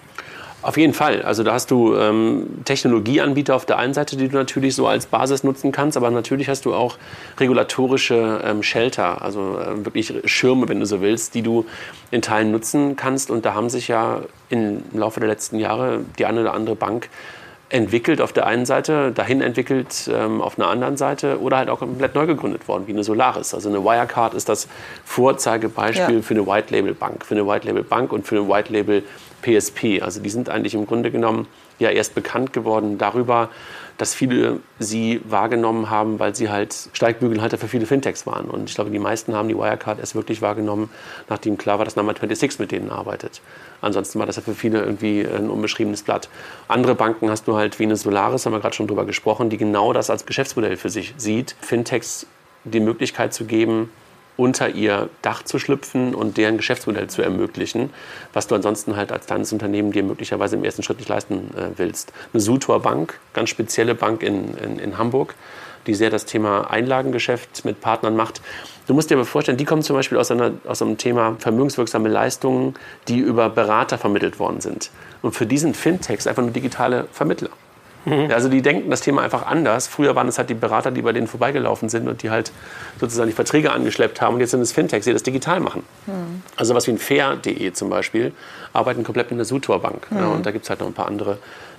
Auf jeden Fall. Also da hast du ähm, Technologieanbieter auf der einen Seite, die du natürlich so als Basis nutzen kannst, aber natürlich hast du auch regulatorische ähm, Shelter, also äh, wirklich Schirme, wenn du so willst, die du in Teilen nutzen kannst. Und da haben sich ja im Laufe der letzten Jahre die eine oder andere Bank entwickelt auf der einen Seite, dahin entwickelt ähm, auf einer anderen Seite oder halt auch komplett neu gegründet worden, wie eine Solaris. Also eine Wirecard ist das Vorzeigebeispiel ja. für eine White Label Bank, für eine White Label Bank und für eine White Label PSP. Also die sind eigentlich im Grunde genommen ja erst bekannt geworden darüber, dass viele sie wahrgenommen haben, weil sie halt Steigbügelhalter für viele Fintechs waren. Und ich glaube, die meisten haben die Wirecard erst wirklich wahrgenommen, nachdem klar war, dass Number 26 mit denen arbeitet. Ansonsten war das ja für viele irgendwie ein unbeschriebenes Blatt. Andere Banken hast du halt wie eine Solaris, haben wir gerade schon drüber gesprochen, die genau das als Geschäftsmodell für sich sieht, Fintechs die Möglichkeit zu geben, unter ihr Dach zu schlüpfen und deren Geschäftsmodell zu ermöglichen, was du ansonsten halt als kleines Unternehmen dir möglicherweise im ersten Schritt nicht leisten äh, willst. Eine Sutor Bank, ganz spezielle Bank in, in, in Hamburg, die sehr das Thema Einlagengeschäft mit Partnern macht. Du musst dir aber vorstellen, die kommen zum Beispiel aus, einer, aus einem Thema vermögenswirksame Leistungen, die über Berater vermittelt worden sind. Und für diesen Fintechs einfach nur digitale Vermittler. Mhm. Also die denken das Thema einfach anders. Früher waren es halt die Berater, die bei denen vorbeigelaufen sind und die halt sozusagen die Verträge angeschleppt haben. Und jetzt sind es Fintechs, die das digital machen. Mhm. Also was wie ein Fair.de zum Beispiel arbeiten komplett mit einer Sutor Bank. Mhm. Ja, und da gibt es halt noch ein paar andere,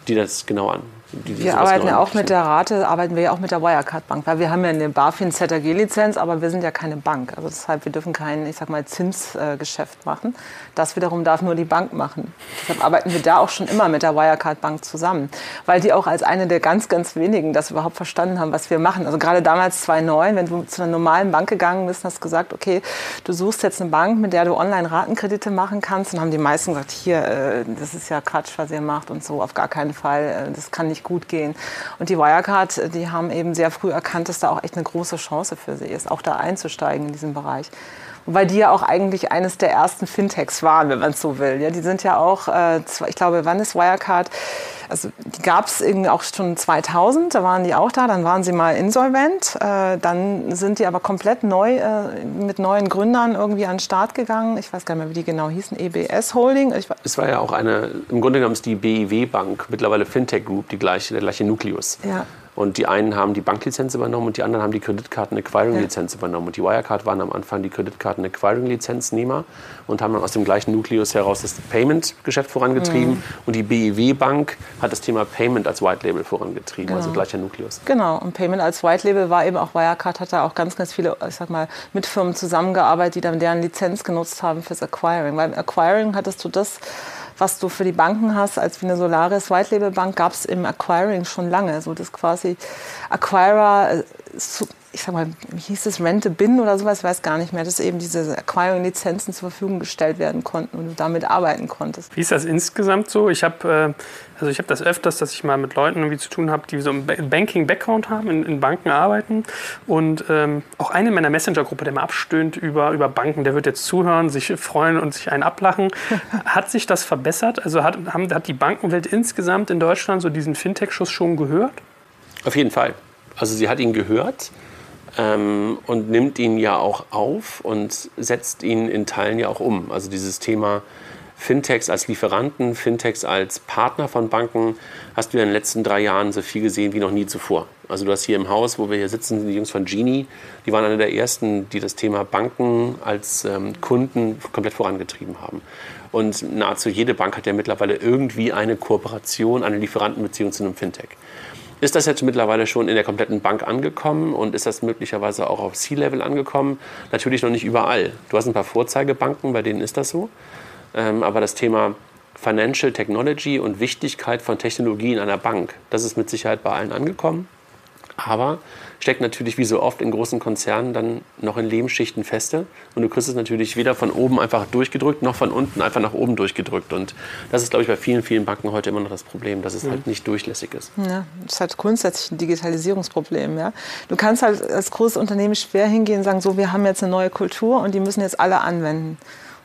die das genau an, wir arbeiten ja auch mit der Rate, arbeiten wir ja auch mit der Wirecard Bank, weil wir haben ja eine BaFin ZAG-Lizenz, aber wir sind ja keine Bank. Also deshalb, wir dürfen kein, ich sag mal, Zinsgeschäft machen. Das wiederum darf nur die Bank machen. Deshalb arbeiten wir da auch schon immer mit der Wirecard Bank zusammen, weil die auch als eine der ganz, ganz wenigen das überhaupt verstanden haben, was wir machen. Also gerade damals 2009, wenn du zu einer normalen Bank gegangen bist, hast gesagt, okay, du suchst jetzt eine Bank, mit der du online Ratenkredite machen kannst, dann haben die meisten gesagt, hier, äh, das ist ja Quatsch, was ihr macht und so, auf gar keinen Fall, äh, das kann nicht gut gehen. Und die Wirecard, die haben eben sehr früh erkannt, dass da auch echt eine große Chance für sie ist, auch da einzusteigen in diesem Bereich. Wobei die ja auch eigentlich eines der ersten Fintechs waren, wenn man es so will. Ja, die sind ja auch, äh, ich glaube, wann ist Wirecard? Also die gab es auch schon 2000, da waren die auch da, dann waren sie mal insolvent, äh, dann sind die aber komplett neu äh, mit neuen Gründern irgendwie an den Start gegangen. Ich weiß gar nicht mehr, wie die genau hießen, EBS Holding. Ich es war ja auch eine, im Grunde genommen ist die BIW Bank, mittlerweile Fintech Group, die gleiche, der gleiche Nukleus. Ja. Und die einen haben die Banklizenz übernommen und die anderen haben die Kreditkarten-Acquiring-Lizenz ja. übernommen. Und die Wirecard waren am Anfang die Kreditkarten-Acquiring-Lizenznehmer und haben dann aus dem gleichen Nukleus heraus das Payment-Geschäft vorangetrieben. Mhm. Und die BIW Bank hat das Thema Payment als White Label vorangetrieben, also genau. also gleicher Nukleus. Genau, und Payment als White Label war eben auch Wirecard, hat da auch ganz, ganz viele, ich sag mal, mit Firmen zusammengearbeitet, die dann deren Lizenz genutzt haben fürs Acquiring. Weil im Acquiring hattest du das was du für die Banken hast, als wie eine Solaris White Label Bank, gab es im Acquiring schon lange. So das quasi Acquirer, äh, ich sag mal, wie hieß das, Rente Bin oder sowas, ich weiß gar nicht mehr, dass eben diese Acquiring-Lizenzen zur Verfügung gestellt werden konnten und du damit arbeiten konntest. Wie ist das insgesamt so? Ich habe äh also ich habe das öfters, dass ich mal mit Leuten irgendwie zu tun habe, die so einen Banking-Background haben, in, in, Banken arbeiten. Und ähm, auch eine in meiner Messenger-Gruppe, der mal abstöhnt über, über Banken, der wird jetzt zuhören, sich freuen und sich einen ablachen. hat sich das verbessert? Also hat, haben, hat die Bankenwelt insgesamt in Deutschland so diesen Fintech-Schuss schon gehört? Auf jeden Fall. Also sie hat ihn gehört. Ähm, und nimmt ihn ja auch auf und setzt ihn in Teilen ja auch um. Also dieses Thema Fintechs als Lieferanten, Fintechs als Partner von Banken hast du in den letzten drei Jahren so viel gesehen wie noch nie zuvor. Also du hast hier im Haus, wo wir hier sitzen, die Jungs von Genie, die waren einer der ersten, die das Thema Banken als ähm, Kunden komplett vorangetrieben haben. Und nahezu jede Bank hat ja mittlerweile irgendwie eine Kooperation, eine Lieferantenbeziehung zu einem Fintech. Ist das jetzt mittlerweile schon in der kompletten Bank angekommen und ist das möglicherweise auch auf C-Level angekommen? Natürlich noch nicht überall. Du hast ein paar Vorzeigebanken, bei denen ist das so. Ähm, aber das Thema Financial Technology und Wichtigkeit von Technologie in einer Bank, das ist mit Sicherheit bei allen angekommen. Aber steckt natürlich wie so oft in großen Konzernen dann noch in Lebensschichten feste. Und du kriegst es natürlich weder von oben einfach durchgedrückt, noch von unten einfach nach oben durchgedrückt. Und das ist, glaube ich, bei vielen, vielen Banken heute immer noch das Problem, dass es halt nicht durchlässig ist. Ja, das ist halt grundsätzlich ein Digitalisierungsproblem. Ja? Du kannst halt als großes Unternehmen schwer hingehen und sagen, so, wir haben jetzt eine neue Kultur und die müssen jetzt alle anwenden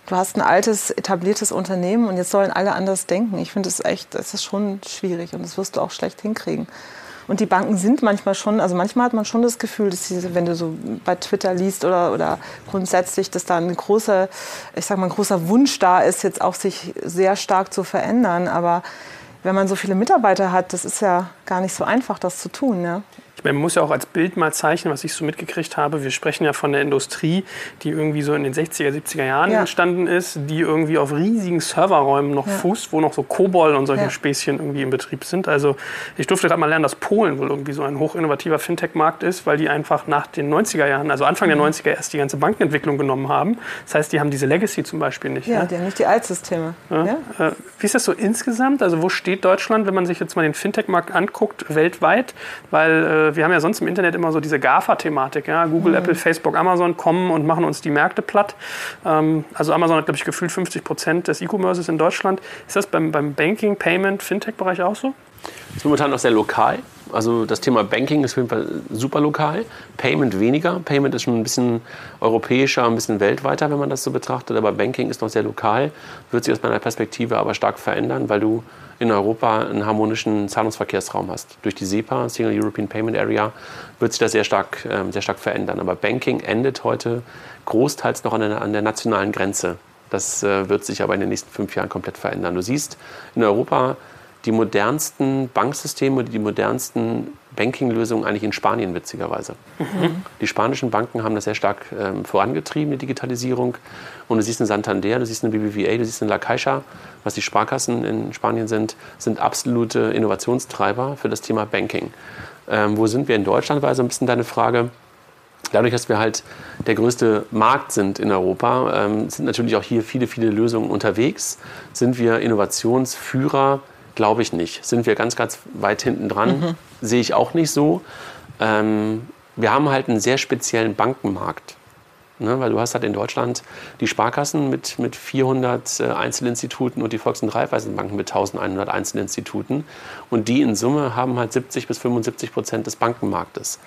du hast ein altes, etabliertes Unternehmen und jetzt sollen alle anders denken. Ich finde es echt, das ist schon schwierig und das wirst du auch schlecht hinkriegen. Und die Banken sind manchmal schon, also manchmal hat man schon das Gefühl, dass sie, wenn du so bei Twitter liest oder, oder grundsätzlich, dass da ein großer, ich sag mal, ein großer Wunsch da ist, jetzt auch sich sehr stark zu verändern. Aber wenn man so viele Mitarbeiter hat, das ist ja gar nicht so einfach, das zu tun. Ja? Ich meine, man muss ja auch als Bild mal zeichnen, was ich so mitgekriegt habe. Wir sprechen ja von der Industrie, die irgendwie so in den 60er, 70er Jahren ja. entstanden ist, die irgendwie auf riesigen Serverräumen noch ja. fußt, wo noch so Kobol und solche ja. Späßchen irgendwie im Betrieb sind. Also ich durfte gerade mal lernen, dass Polen wohl irgendwie so ein hochinnovativer Fintech-Markt ist, weil die einfach nach den 90er Jahren, also Anfang mhm. der 90er erst die ganze Bankenentwicklung genommen haben. Das heißt, die haben diese Legacy zum Beispiel nicht. Ja, die haben nicht die Altsysteme. Äh, wie ist das so insgesamt? Also wo steht Deutschland, wenn man sich jetzt mal den Fintech-Markt anguckt, weltweit? Weil äh, wir haben ja sonst im Internet immer so diese GAFA-Thematik. Ja? Google, mhm. Apple, Facebook, Amazon kommen und machen uns die Märkte platt. Ähm, also Amazon hat, glaube ich, gefühlt 50 Prozent des E-Commerces in Deutschland. Ist das beim, beim Banking, Payment, Fintech-Bereich auch so? Das ist momentan noch sehr lokal. Also das Thema Banking ist auf jeden Fall super lokal. Payment weniger. Payment ist schon ein bisschen europäischer, ein bisschen weltweiter, wenn man das so betrachtet. Aber Banking ist noch sehr lokal. Wird sich aus meiner Perspektive aber stark verändern, weil du in Europa einen harmonischen Zahlungsverkehrsraum hast. Durch die SEPA, Single European Payment Area, wird sich das sehr stark, äh, sehr stark verändern. Aber Banking endet heute großteils noch an der, an der nationalen Grenze. Das äh, wird sich aber in den nächsten fünf Jahren komplett verändern. Du siehst in Europa die modernsten Banksysteme, die modernsten Banking-Lösung eigentlich in Spanien, witzigerweise. Mhm. Die spanischen Banken haben das sehr stark ähm, vorangetrieben, die Digitalisierung. Und du siehst in Santander, du siehst in BBVA, du siehst in La Caixa, was die Sparkassen in Spanien sind, sind absolute Innovationstreiber für das Thema Banking. Ähm, wo sind wir in Deutschland, war so ein bisschen deine Frage. Dadurch, dass wir halt der größte Markt sind in Europa, ähm, sind natürlich auch hier viele, viele Lösungen unterwegs. Sind wir Innovationsführer? Glaube ich nicht. Sind wir ganz, ganz weit hinten dran? Mhm. Sehe ich auch nicht so. Ähm, wir haben halt einen sehr speziellen Bankenmarkt. Ne, weil du hast halt in Deutschland die Sparkassen mit, mit 400 äh, Einzelinstituten und die Volks- und Raiffeisenbanken mit 1100 Einzelinstituten. Und die in Summe haben halt 70 bis 75 Prozent des Bankenmarktes.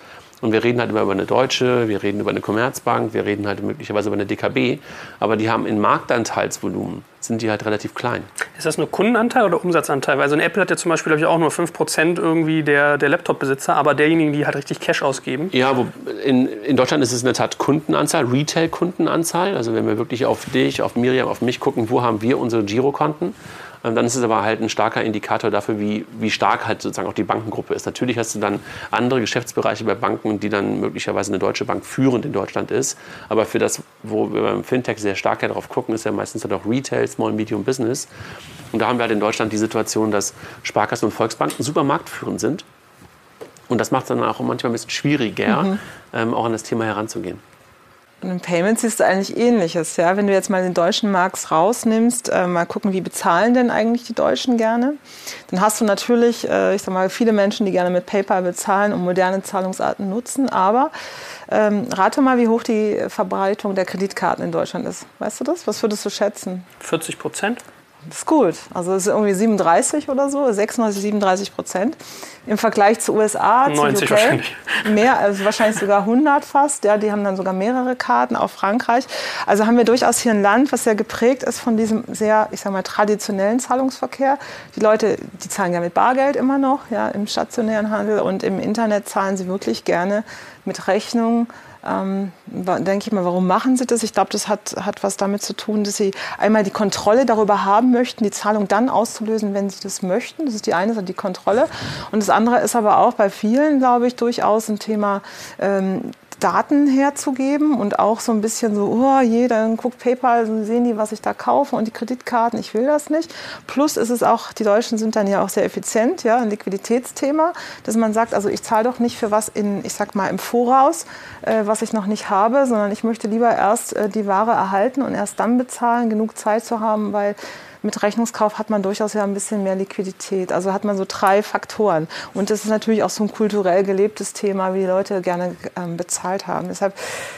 Und wir reden halt immer über eine Deutsche, wir reden über eine Commerzbank, wir reden halt möglicherweise über eine DKB. Aber die haben in Marktanteilsvolumen, sind die halt relativ klein. Ist das nur Kundenanteil oder Umsatzanteil? Weil so eine Apple hat ja zum Beispiel, glaube ich, auch nur 5% irgendwie der, der Laptop-Besitzer, aber derjenigen, die halt richtig Cash ausgeben. Ja, wo, in, in Deutschland ist es in der Tat Kundenanzahl, Retail-Kundenanzahl. Also wenn wir wirklich auf dich, auf Miriam, auf mich gucken, wo haben wir unsere Girokonten? Ähm, dann ist es aber halt ein starker Indikator dafür, wie, wie stark halt sozusagen auch die Bankengruppe ist. Natürlich hast du dann andere Geschäftsbereiche bei Banken, die dann möglicherweise eine deutsche Bank führend in Deutschland ist. Aber für das, wo wir beim Fintech sehr stark darauf gucken, ist ja meistens dann auch Retail, Small, Medium Business. Und da haben wir halt in Deutschland die Situation, dass Sparkassen und Volksbanken super marktführend sind. Und das macht es dann auch manchmal ein bisschen schwieriger, mhm. ähm, auch an das Thema heranzugehen. Und im Payment siehst du eigentlich Ähnliches. Ja? Wenn du jetzt mal den deutschen Markt rausnimmst, äh, mal gucken, wie bezahlen denn eigentlich die Deutschen gerne, dann hast du natürlich, äh, ich sag mal, viele Menschen, die gerne mit PayPal bezahlen und moderne Zahlungsarten nutzen. Aber ähm, rate mal, wie hoch die Verbreitung der Kreditkarten in Deutschland ist. Weißt du das? Was würdest du schätzen? 40 Prozent. Das ist gut. Also es ist irgendwie 37 oder so, 36, 37 Prozent. Im Vergleich zu USA, 90 zu UK, wahrscheinlich. mehr, also wahrscheinlich sogar 100 fast. Ja, die haben dann sogar mehrere Karten, auch Frankreich. Also haben wir durchaus hier ein Land, was sehr geprägt ist von diesem sehr, ich sag mal, traditionellen Zahlungsverkehr. Die Leute, die zahlen ja mit Bargeld immer noch, ja, im stationären Handel und im Internet zahlen sie wirklich gerne mit Rechnungen ähm, denke ich mal, warum machen sie das? Ich glaube, das hat, hat was damit zu tun, dass sie einmal die Kontrolle darüber haben möchten, die Zahlung dann auszulösen, wenn sie das möchten. Das ist die eine, die Kontrolle. Und das andere ist aber auch bei vielen, glaube ich, durchaus ein Thema ähm, Daten herzugeben und auch so ein bisschen so, oh, jeder guckt PayPal, so sehen die, was ich da kaufe und die Kreditkarten, ich will das nicht. Plus ist es auch, die Deutschen sind dann ja auch sehr effizient, ja, ein Liquiditätsthema, dass man sagt, also ich zahle doch nicht für was in, ich sag mal, im Voraus, äh, was ich noch nicht habe, sondern ich möchte lieber erst äh, die Ware erhalten und erst dann bezahlen, genug Zeit zu haben, weil mit Rechnungskauf hat man durchaus ja ein bisschen mehr Liquidität. Also hat man so drei Faktoren. Und das ist natürlich auch so ein kulturell gelebtes Thema, wie die Leute gerne ähm, bezahlt haben. Deshalb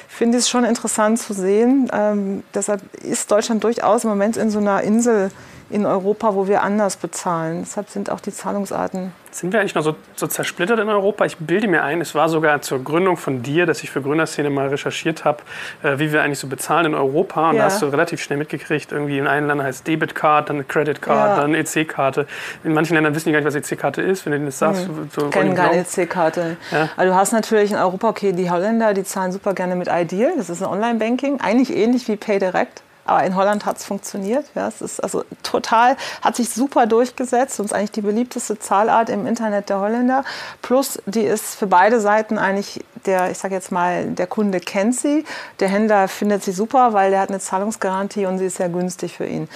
finde ich es schon interessant zu sehen. Ähm, deshalb ist Deutschland durchaus im Moment in so einer Insel in Europa, wo wir anders bezahlen. Deshalb sind auch die Zahlungsarten. Sind wir eigentlich noch so, so, zersplittert in Europa? Ich bilde mir ein, es war sogar zur Gründung von dir, dass ich für Gründerszene mal recherchiert habe, äh, wie wir eigentlich so bezahlen in Europa. Und ja. da hast du relativ schnell mitgekriegt, irgendwie in einem Land heißt Debitcard, dann Credit Card, ja. dann EC-Karte. In manchen Ländern wissen die gar nicht, was EC-Karte ist, wenn du das sagst. Mhm. So Kennen keine EC-Karte. Ja. Also du hast natürlich in Europa, okay, die Holländer, die zahlen super gerne mit Ideal, das ist ein Online-Banking, eigentlich ähnlich wie PayDirect. Aber in Holland hat es funktioniert. Ja, es ist also total, hat sich super durchgesetzt und ist eigentlich die beliebteste Zahlart im Internet der Holländer. Plus, die ist für beide Seiten eigentlich der, ich sage jetzt mal, der Kunde kennt sie, der Händler findet sie super, weil der hat eine Zahlungsgarantie und sie ist sehr günstig für ihn.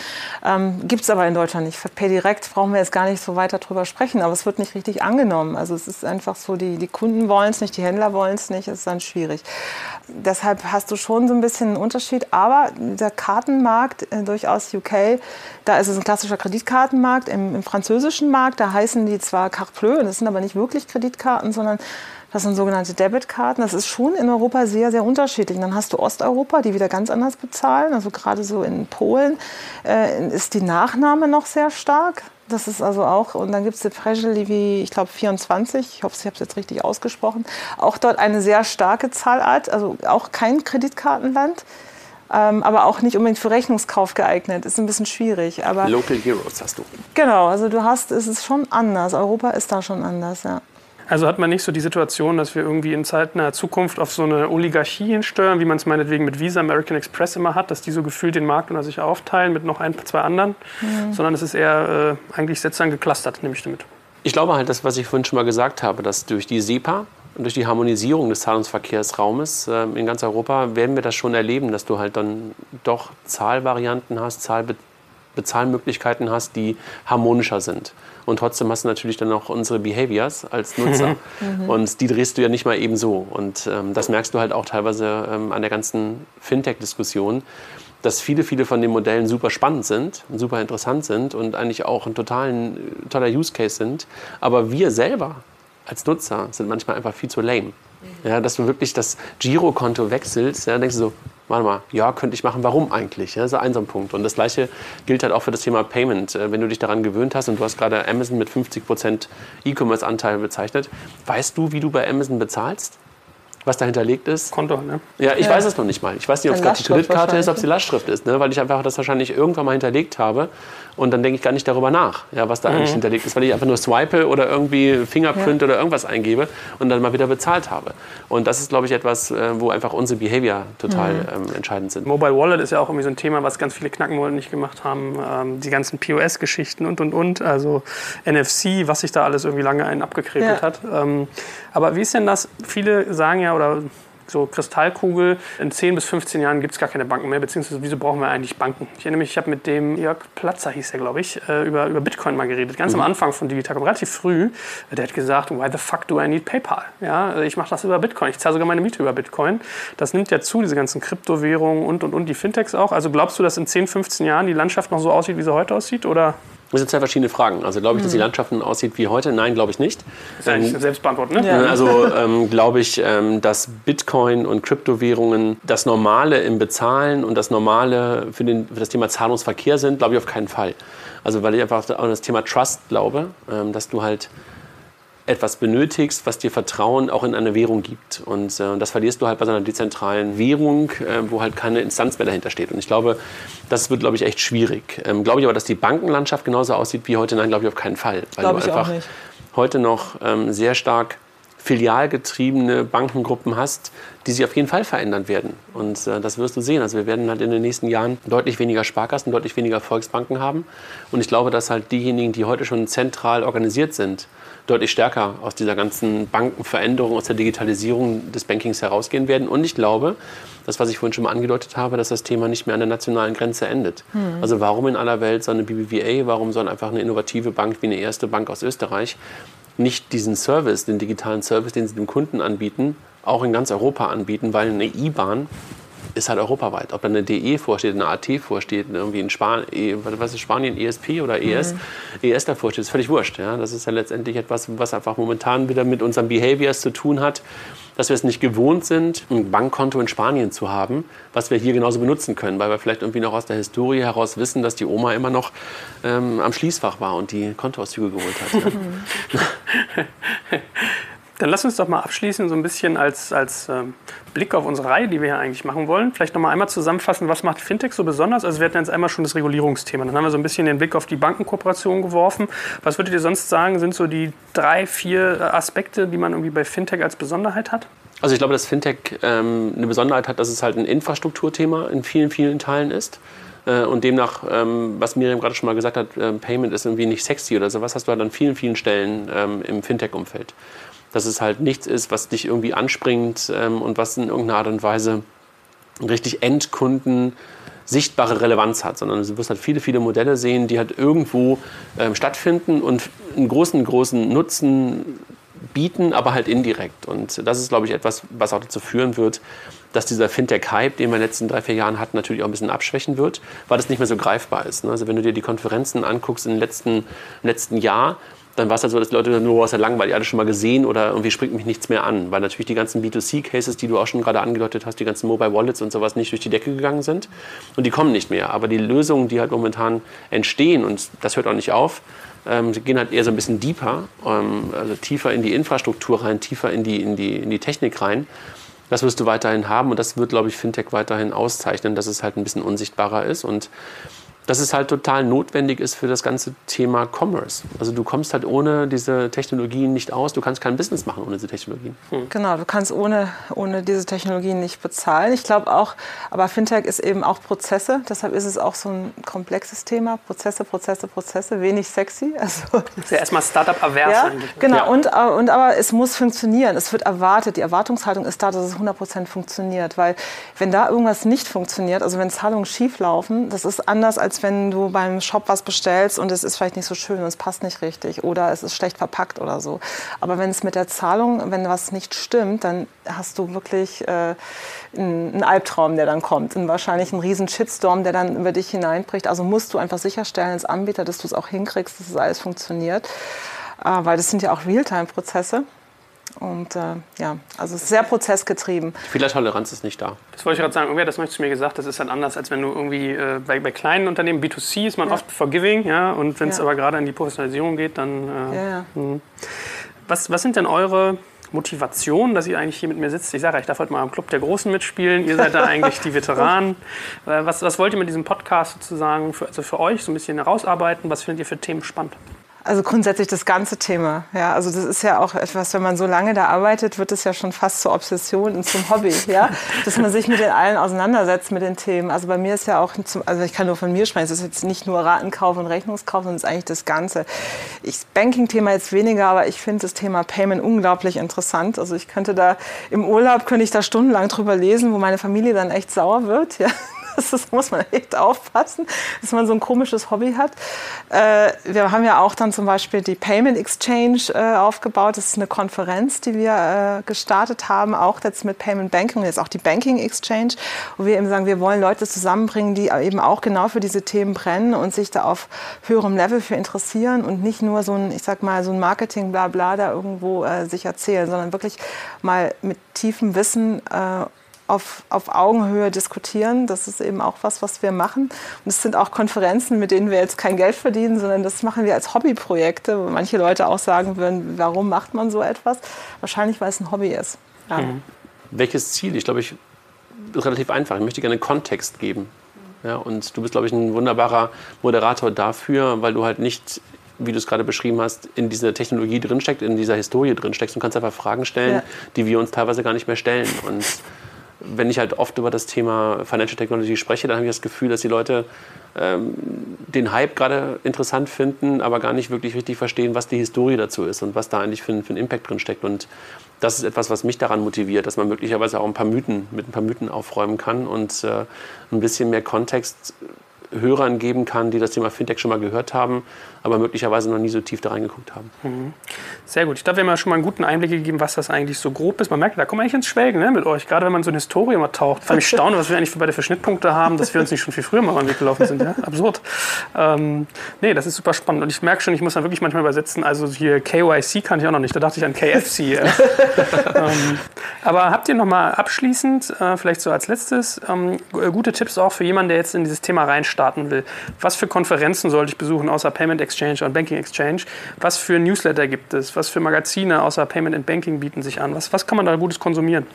Ähm, Gibt es aber in Deutschland nicht. Per direkt brauchen wir jetzt gar nicht so weiter drüber sprechen, aber es wird nicht richtig angenommen. Also es ist einfach so, die, die Kunden wollen es nicht, die Händler wollen es nicht, es ist dann schwierig. Deshalb hast du schon so ein bisschen einen Unterschied, aber der Kartenmarkt, äh, durchaus UK, da ist es ein klassischer Kreditkartenmarkt. Im, Im, französischen Markt, da heißen die zwar Carte Bleue, das sind aber nicht wirklich Kreditkarten, sondern das sind sogenannte Debitkarten. Das ist schon in Europa sehr, sehr unterschiedlich. Und dann hast du Osteuropa, die wieder ganz anders bezahlen. Also gerade so in Polen äh, ist die Nachname noch sehr stark. Das ist also auch, und dann gibt es die Frejeli ich glaube 24, ich hoffe, ich habe es jetzt richtig ausgesprochen, auch dort eine sehr starke Zahlart, also auch kein Kreditkartenland. Ähm, aber auch nicht unbedingt für Rechnungskauf geeignet. Ist ein bisschen schwierig. Aber Local Heroes hast du. Genau, also du hast, es ist schon anders. Europa ist da schon anders, ja. Also hat man nicht so die Situation, dass wir irgendwie in zeitnaher Zukunft auf so eine Oligarchie hinsteuern, wie man es meinetwegen mit Visa, American Express immer hat, dass die so gefühlt den Markt unter sich aufteilen mit noch ein, zwei anderen, mhm. sondern es ist eher äh, eigentlich sozusagen geclustert, nehme ich damit. Ich glaube halt, das, was ich vorhin schon mal gesagt habe, dass durch die SEPA und durch die Harmonisierung des Zahlungsverkehrsraumes äh, in ganz Europa werden wir das schon erleben, dass du halt dann doch Zahlvarianten hast, Zahlbe Bezahlmöglichkeiten hast, die harmonischer sind. Und trotzdem hast du natürlich dann auch unsere Behaviors als Nutzer. Mhm. Und die drehst du ja nicht mal eben so. Und ähm, das merkst du halt auch teilweise ähm, an der ganzen Fintech-Diskussion, dass viele, viele von den Modellen super spannend sind, super interessant sind und eigentlich auch ein totalen, äh, toller Use Case sind. Aber wir selber als Nutzer sind manchmal einfach viel zu lame. Ja, dass du wirklich das Girokonto wechselst, ja, denkst du so, warte mal, ja, könnte ich machen, warum eigentlich? Ja, das ist ein so ein Punkt. Und das Gleiche gilt halt auch für das Thema Payment. Äh, wenn du dich daran gewöhnt hast und du hast gerade Amazon mit 50% E-Commerce-Anteil bezeichnet, weißt du, wie du bei Amazon bezahlst? was da hinterlegt ist. Konto, ne? Ja, ich ja. weiß es noch nicht mal. Ich weiß nicht, ob es gerade die Kreditkarte ist, ob es die Lastschrift ist, ne? weil ich einfach das wahrscheinlich irgendwann mal hinterlegt habe und dann denke ich gar nicht darüber nach, ja, was da mhm. eigentlich hinterlegt ist, weil ich einfach nur swipe oder irgendwie Fingerprint ja. oder irgendwas eingebe und dann mal wieder bezahlt habe. Und das ist, glaube ich, etwas, äh, wo einfach unsere Behavior total mhm. ähm, entscheidend sind. Mobile Wallet ist ja auch irgendwie so ein Thema, was ganz viele Knackenwollen nicht gemacht haben. Ähm, die ganzen POS-Geschichten und, und, und. Also NFC, was sich da alles irgendwie lange einen abgekrebelt ja. hat. Ähm, aber wie ist denn das? Viele sagen ja, oder so Kristallkugel, in 10 bis 15 Jahren gibt es gar keine Banken mehr, beziehungsweise wieso brauchen wir eigentlich Banken? Ich erinnere mich, ich habe mit dem Jörg Platzer, hieß er, glaube ich, äh, über, über Bitcoin mal geredet, ganz mhm. am Anfang von Digitalcom, relativ früh. Der hat gesagt, why the fuck do I need PayPal? Ja, ich mache das über Bitcoin, ich zahle sogar meine Miete über Bitcoin. Das nimmt ja zu, diese ganzen Kryptowährungen und, und, und die Fintechs auch. Also glaubst du, dass in 10, 15 Jahren die Landschaft noch so aussieht, wie sie heute aussieht, oder... Das sind zwei verschiedene Fragen. Also glaube ich, dass die mhm. Landschaft aussieht wie heute? Nein, glaube ich nicht. Das ist eigentlich ähm, Selbstbeantwort, ne? Ja. Also ähm, glaube ich, ähm, dass Bitcoin und Kryptowährungen das Normale im Bezahlen und das Normale für, den, für das Thema Zahlungsverkehr sind, glaube ich auf keinen Fall. Also weil ich einfach an das Thema Trust glaube, ähm, dass du halt etwas benötigst, was dir Vertrauen auch in eine Währung gibt. Und äh, das verlierst du halt bei so einer dezentralen Währung, äh, wo halt keine Instanz mehr dahinter steht. Und ich glaube, das wird, glaube ich, echt schwierig. Ähm, glaube ich aber, dass die Bankenlandschaft genauso aussieht wie heute? Nein, glaube ich auf keinen Fall. Weil glaube du einfach heute noch ähm, sehr stark filialgetriebene Bankengruppen hast, die sich auf jeden Fall verändern werden. Und äh, das wirst du sehen. Also wir werden halt in den nächsten Jahren deutlich weniger Sparkassen, deutlich weniger Volksbanken haben. Und ich glaube, dass halt diejenigen, die heute schon zentral organisiert sind, deutlich stärker aus dieser ganzen Bankenveränderung, aus der Digitalisierung des Bankings herausgehen werden. Und ich glaube, das, was ich vorhin schon mal angedeutet habe, dass das Thema nicht mehr an der nationalen Grenze endet. Mhm. Also warum in aller Welt so eine BBVA, warum soll einfach eine innovative Bank wie eine erste Bank aus Österreich nicht diesen Service, den digitalen Service, den sie dem Kunden anbieten, auch in ganz Europa anbieten, weil eine IBAN ist halt europaweit. Ob da eine DE vorsteht, eine AT vorsteht, irgendwie in Span e, was ist Spanien, ESP oder ES, mhm. ES davor steht, ist völlig wurscht. Ja? Das ist ja letztendlich etwas, was einfach momentan wieder mit unseren Behaviors zu tun hat, dass wir es nicht gewohnt sind, ein Bankkonto in Spanien zu haben, was wir hier genauso benutzen können, weil wir vielleicht irgendwie noch aus der Historie heraus wissen, dass die Oma immer noch ähm, am Schließfach war und die Kontoauszüge geholt hat. Ja? Dann lass uns doch mal abschließen, so ein bisschen als, als ähm, Blick auf unsere Reihe, die wir hier eigentlich machen wollen. Vielleicht noch mal einmal zusammenfassen, was macht Fintech so besonders? Also wir hatten jetzt einmal schon das Regulierungsthema. Dann haben wir so ein bisschen den Blick auf die Bankenkooperation geworfen. Was würdet ihr sonst sagen, sind so die drei, vier Aspekte, die man irgendwie bei Fintech als Besonderheit hat? Also ich glaube, dass Fintech ähm, eine Besonderheit hat, dass es halt ein Infrastrukturthema in vielen, vielen Teilen ist. Äh, und demnach, ähm, was Miriam gerade schon mal gesagt hat, äh, Payment ist irgendwie nicht sexy oder sowas, hast du halt an vielen, vielen Stellen ähm, im Fintech-Umfeld dass es halt nichts ist, was dich irgendwie anspringt ähm, und was in irgendeiner Art und Weise richtig Endkunden sichtbare Relevanz hat, sondern du wirst halt viele, viele Modelle sehen, die halt irgendwo ähm, stattfinden und einen großen, großen Nutzen bieten, aber halt indirekt. Und das ist, glaube ich, etwas, was auch dazu führen wird, dass dieser Fintech-Hype, den wir in den letzten drei, vier Jahren hatten, natürlich auch ein bisschen abschwächen wird, weil das nicht mehr so greifbar ist. Ne? Also wenn du dir die Konferenzen anguckst im letzten, im letzten Jahr, dann war es halt so, dass die Leute nur aus der langweilig alle schon mal gesehen oder irgendwie springt mich nichts mehr an, weil natürlich die ganzen B2C-Cases, die du auch schon gerade angedeutet hast, die ganzen Mobile Wallets und sowas nicht durch die Decke gegangen sind und die kommen nicht mehr. Aber die Lösungen, die halt momentan entstehen und das hört auch nicht auf, ähm, gehen halt eher so ein bisschen deeper, ähm, also tiefer in die Infrastruktur rein, tiefer in die, in die, in die Technik rein. Das wirst du weiterhin haben und das wird, glaube ich, Fintech weiterhin auszeichnen, dass es halt ein bisschen unsichtbarer ist und dass es halt total notwendig ist für das ganze Thema Commerce. Also du kommst halt ohne diese Technologien nicht aus. Du kannst kein Business machen ohne diese Technologien. Hm. Genau, du kannst ohne, ohne diese Technologien nicht bezahlen. Ich glaube auch, aber Fintech ist eben auch Prozesse. Deshalb ist es auch so ein komplexes Thema. Prozesse, Prozesse, Prozesse, wenig sexy. Also, das ist ja erstmal Startup-avers ja, eigentlich. Ne? Genau, ja. und, und aber es muss funktionieren. Es wird erwartet. Die Erwartungshaltung ist da, dass es 100% funktioniert. Weil wenn da irgendwas nicht funktioniert, also wenn Zahlungen schief laufen, das ist anders als als wenn du beim Shop was bestellst und es ist vielleicht nicht so schön und es passt nicht richtig oder es ist schlecht verpackt oder so. Aber wenn es mit der Zahlung, wenn was nicht stimmt, dann hast du wirklich äh, einen Albtraum, der dann kommt. Und wahrscheinlich einen riesen Shitstorm, der dann über dich hineinbricht. Also musst du einfach sicherstellen als Anbieter, dass du es auch hinkriegst, dass es alles funktioniert. Äh, weil das sind ja auch Realtime-Prozesse. Und äh, ja, also sehr prozessgetrieben. Fehlertoleranz ist nicht da. Das wollte ich gerade sagen. Irgendwer das möchtest du mir gesagt, das ist dann anders, als wenn du irgendwie äh, bei, bei, kleinen Unternehmen, B2C ist man ja. oft forgiving, ja, und wenn es ja. aber gerade in die Professionalisierung geht, dann. Äh, ja, hm. was, was sind denn eure Motivationen, dass ihr eigentlich hier mit mir sitzt? Ich sage, ich darf heute mal am Club der Großen mitspielen. Ihr seid da eigentlich die Veteranen. Äh, was, was wollt ihr mit diesem Podcast sozusagen für, also für euch so ein bisschen herausarbeiten? Was findet ihr für Themen spannend? Also grundsätzlich das ganze Thema. Ja, also das ist ja auch etwas, wenn man so lange da arbeitet, wird es ja schon fast zur Obsession und zum Hobby, ja, dass man sich mit den allen auseinandersetzt mit den Themen. Also bei mir ist ja auch, zum, also ich kann nur von mir sprechen, es ist jetzt nicht nur Ratenkauf und Rechnungskauf, sondern es ist eigentlich das Ganze. Ich Banking-Thema jetzt weniger, aber ich finde das Thema Payment unglaublich interessant. Also ich könnte da im Urlaub könnte ich da stundenlang drüber lesen, wo meine Familie dann echt sauer wird, ja. Das muss man echt aufpassen, dass man so ein komisches Hobby hat. Äh, wir haben ja auch dann zum Beispiel die Payment Exchange äh, aufgebaut. Das ist eine Konferenz, die wir äh, gestartet haben, auch jetzt mit Payment Banking und jetzt auch die Banking Exchange, wo wir eben sagen, wir wollen Leute zusammenbringen, die eben auch genau für diese Themen brennen und sich da auf höherem Level für interessieren und nicht nur so ein, ich sag mal, so ein Marketing-Blabla da irgendwo äh, sich erzählen, sondern wirklich mal mit tiefem Wissen äh, auf, auf Augenhöhe diskutieren. Das ist eben auch was, was wir machen. Und es sind auch Konferenzen, mit denen wir jetzt kein Geld verdienen, sondern das machen wir als Hobbyprojekte, wo manche Leute auch sagen würden, warum macht man so etwas? Wahrscheinlich, weil es ein Hobby ist. Ja. Mhm. Welches Ziel? Ich glaube, ich relativ einfach. Ich möchte gerne Kontext geben. Ja, und du bist, glaube ich, ein wunderbarer Moderator dafür, weil du halt nicht wie du es gerade beschrieben hast, in dieser Technologie drinsteckt, in dieser Historie drinsteckst und kannst einfach Fragen stellen, ja. die wir uns teilweise gar nicht mehr stellen. Und wenn ich halt oft über das Thema Financial Technology spreche, dann habe ich das Gefühl, dass die Leute ähm, den Hype gerade interessant finden, aber gar nicht wirklich richtig verstehen, was die Historie dazu ist und was da eigentlich für, für ein Impact drin steckt. Und das ist etwas, was mich daran motiviert, dass man möglicherweise auch ein paar Mythen mit ein paar Mythen aufräumen kann und äh, ein bisschen mehr Kontext Hörern geben kann, die das Thema Fintech schon mal gehört haben, aber möglicherweise noch nie so tief da reingeguckt haben. Mhm. Sehr gut. Ich glaube, wir haben ja schon mal einen guten Einblick gegeben, was das eigentlich so grob ist. Man merkt, da kommen wir eigentlich ins Schwelgen ne, mit euch. Gerade wenn man so eine Historie mal taucht. Fand ich staune, was wir eigentlich für beide für Schnittpunkte haben, dass wir uns nicht schon viel früher mal am Weg gelaufen sind. Ja? Absurd. Ähm, nee, das ist super spannend. Und ich merke schon, ich muss dann wirklich manchmal übersetzen. Also hier KYC kann ich auch noch nicht. Da dachte ich an KFC. ähm, aber habt ihr noch mal abschließend, äh, vielleicht so als letztes, ähm, gute Tipps auch für jemanden, der jetzt in dieses Thema reinstarten will? Was für Konferenzen sollte ich besuchen, außer Payment Exchange? Exchange und Banking Exchange. Was für Newsletter gibt es? Was für Magazine außer Payment and Banking bieten sich an? Was, was kann man da Gutes konsumieren?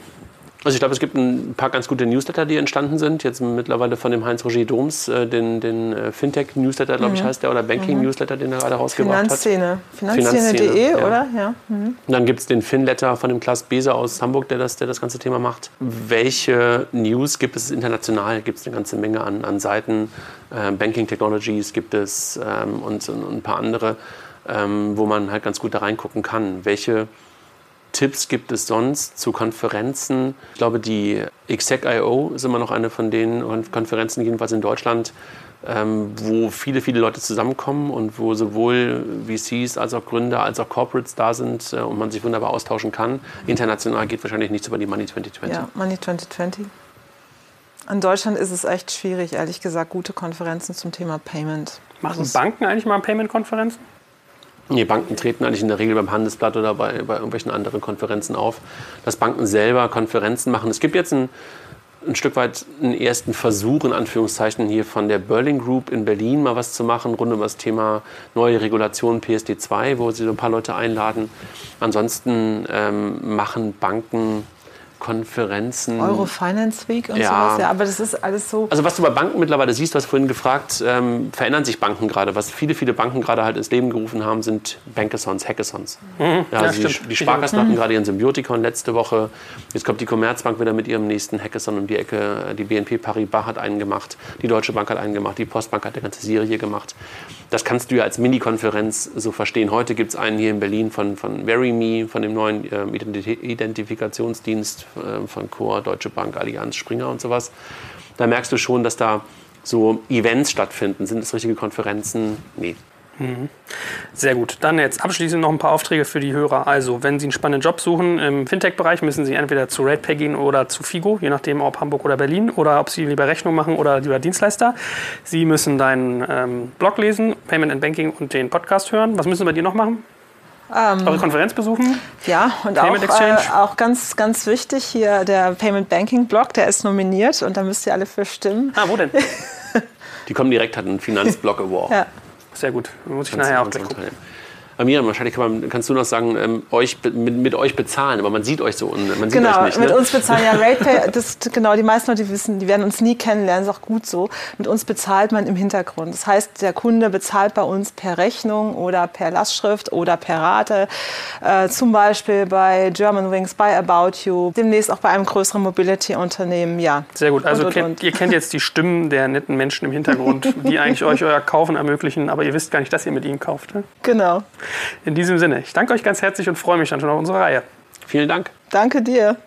Also ich glaube, es gibt ein paar ganz gute Newsletter, die entstanden sind. Jetzt mittlerweile von dem Heinz-Roger Doms, äh, den, den äh, Fintech-Newsletter, glaube ich, mhm. heißt der, oder Banking-Newsletter, den er gerade rausgebracht Finanzszene. hat. Finanzszene. Finanzszene.de, ja. oder? Ja. Mhm. Und dann gibt es den Finletter von dem Klaas Beser aus Hamburg, der das, der das ganze Thema macht. Welche News gibt es international? Gibt es eine ganze Menge an, an Seiten. Ähm, Banking Technologies gibt es ähm, und, und, ein paar andere, ähm, wo man halt ganz gut da reingucken kann. Welche Tipps gibt es sonst zu Konferenzen? Ich glaube, die Exec.io ist immer noch eine von den Konferenzen, jedenfalls in Deutschland, ähm, wo viele, viele Leute zusammenkommen und wo sowohl VCs als auch Gründer als auch Corporates da sind äh, und man sich wunderbar austauschen kann. International geht wahrscheinlich nichts über die Money 2020. Ja, Money 2020. In Deutschland ist es echt schwierig, ehrlich gesagt, gute Konferenzen zum Thema Payment. Machen Banken eigentlich mal Payment-Konferenzen? Die Banken treten eigentlich in der Regel beim Handelsblatt oder bei, bei irgendwelchen anderen Konferenzen auf, dass Banken selber Konferenzen machen. Es gibt jetzt ein, ein Stück weit einen ersten Versuch, in Anführungszeichen, hier von der Berlin Group in Berlin mal was zu machen, rund um das Thema neue Regulation PSD2, wo sie so ein paar Leute einladen. Ansonsten ähm, machen Banken Konferenzen. Eurofinance Week und ja. sowas, ja, aber das ist alles so. Also was du bei Banken mittlerweile siehst, was vorhin gefragt, ähm, verändern sich Banken gerade. Was viele, viele Banken gerade halt ins Leben gerufen haben, sind Bankathons, Hackathons. Mhm, ja, also ja, die, die, Sparkassen mhm. hatten gerade ihren Symbiotikon letzte Woche. Jetzt kommt die Commerzbank wieder mit ihrem nächsten Hackathon um die Ecke. Die BNP Paribas hat einen gemacht, die Deutsche Bank hat einen gemacht, die Postbank hat eine ganze Serie gemacht. Das kannst du ja als Mini-Konferenz so verstehen. Heute gibt es einen hier in Berlin von, von VeryMe, von dem neuen äh, Identifikationsdienst von Core, Deutsche Bank, Allianz, Springer und sowas. Da merkst du schon, dass da so Events stattfinden. Sind das richtige Konferenzen? Nee. Mhm. Sehr gut. Dann jetzt abschließend noch ein paar Aufträge für die Hörer. Also, wenn Sie einen spannenden Job suchen im Fintech-Bereich, müssen Sie entweder zu RatePay gehen oder zu Figo, je nachdem, ob Hamburg oder Berlin, oder ob Sie lieber Rechnung machen oder lieber Dienstleister. Sie müssen deinen ähm, Blog lesen, Payment and Banking und den Podcast hören. Was müssen Sie bei dir noch machen? Ähm, Eure Konferenz besuchen? Ja, und auch, äh, auch ganz, ganz wichtig hier der Payment Banking Blog, der ist nominiert und da müsst ihr alle für stimmen. Ah, wo denn? Die kommen direkt, hat einen Finanzblog Award. ja. Sehr gut, muss ich nachher auch gleich gucken. Miriam, wahrscheinlich kann man, kannst du noch sagen, ähm, euch, mit, mit, euch bezahlen, aber man sieht euch so und man sieht genau, euch nicht. Mit ne? uns bezahlen ja RatePay, das, genau, die meisten Leute wissen, die werden uns nie kennenlernen, ist auch gut so. Mit uns bezahlt man im Hintergrund. Das heißt, der Kunde bezahlt bei uns per Rechnung oder per Lastschrift oder per Rate. Äh, zum Beispiel bei Germanwings, bei About You, demnächst auch bei einem größeren Mobility-Unternehmen, ja. Sehr gut, also und, und, kennt, ihr kennt jetzt die Stimmen der netten Menschen im Hintergrund, die eigentlich euch euer Kaufen ermöglichen, aber ihr wisst gar nicht, dass ihr mit ihnen kauft. Ne? Genau. In diesem Sinne, ich danke euch ganz herzlich und freue mich dann schon auf unsere Reihe. Vielen Dank. Danke dir.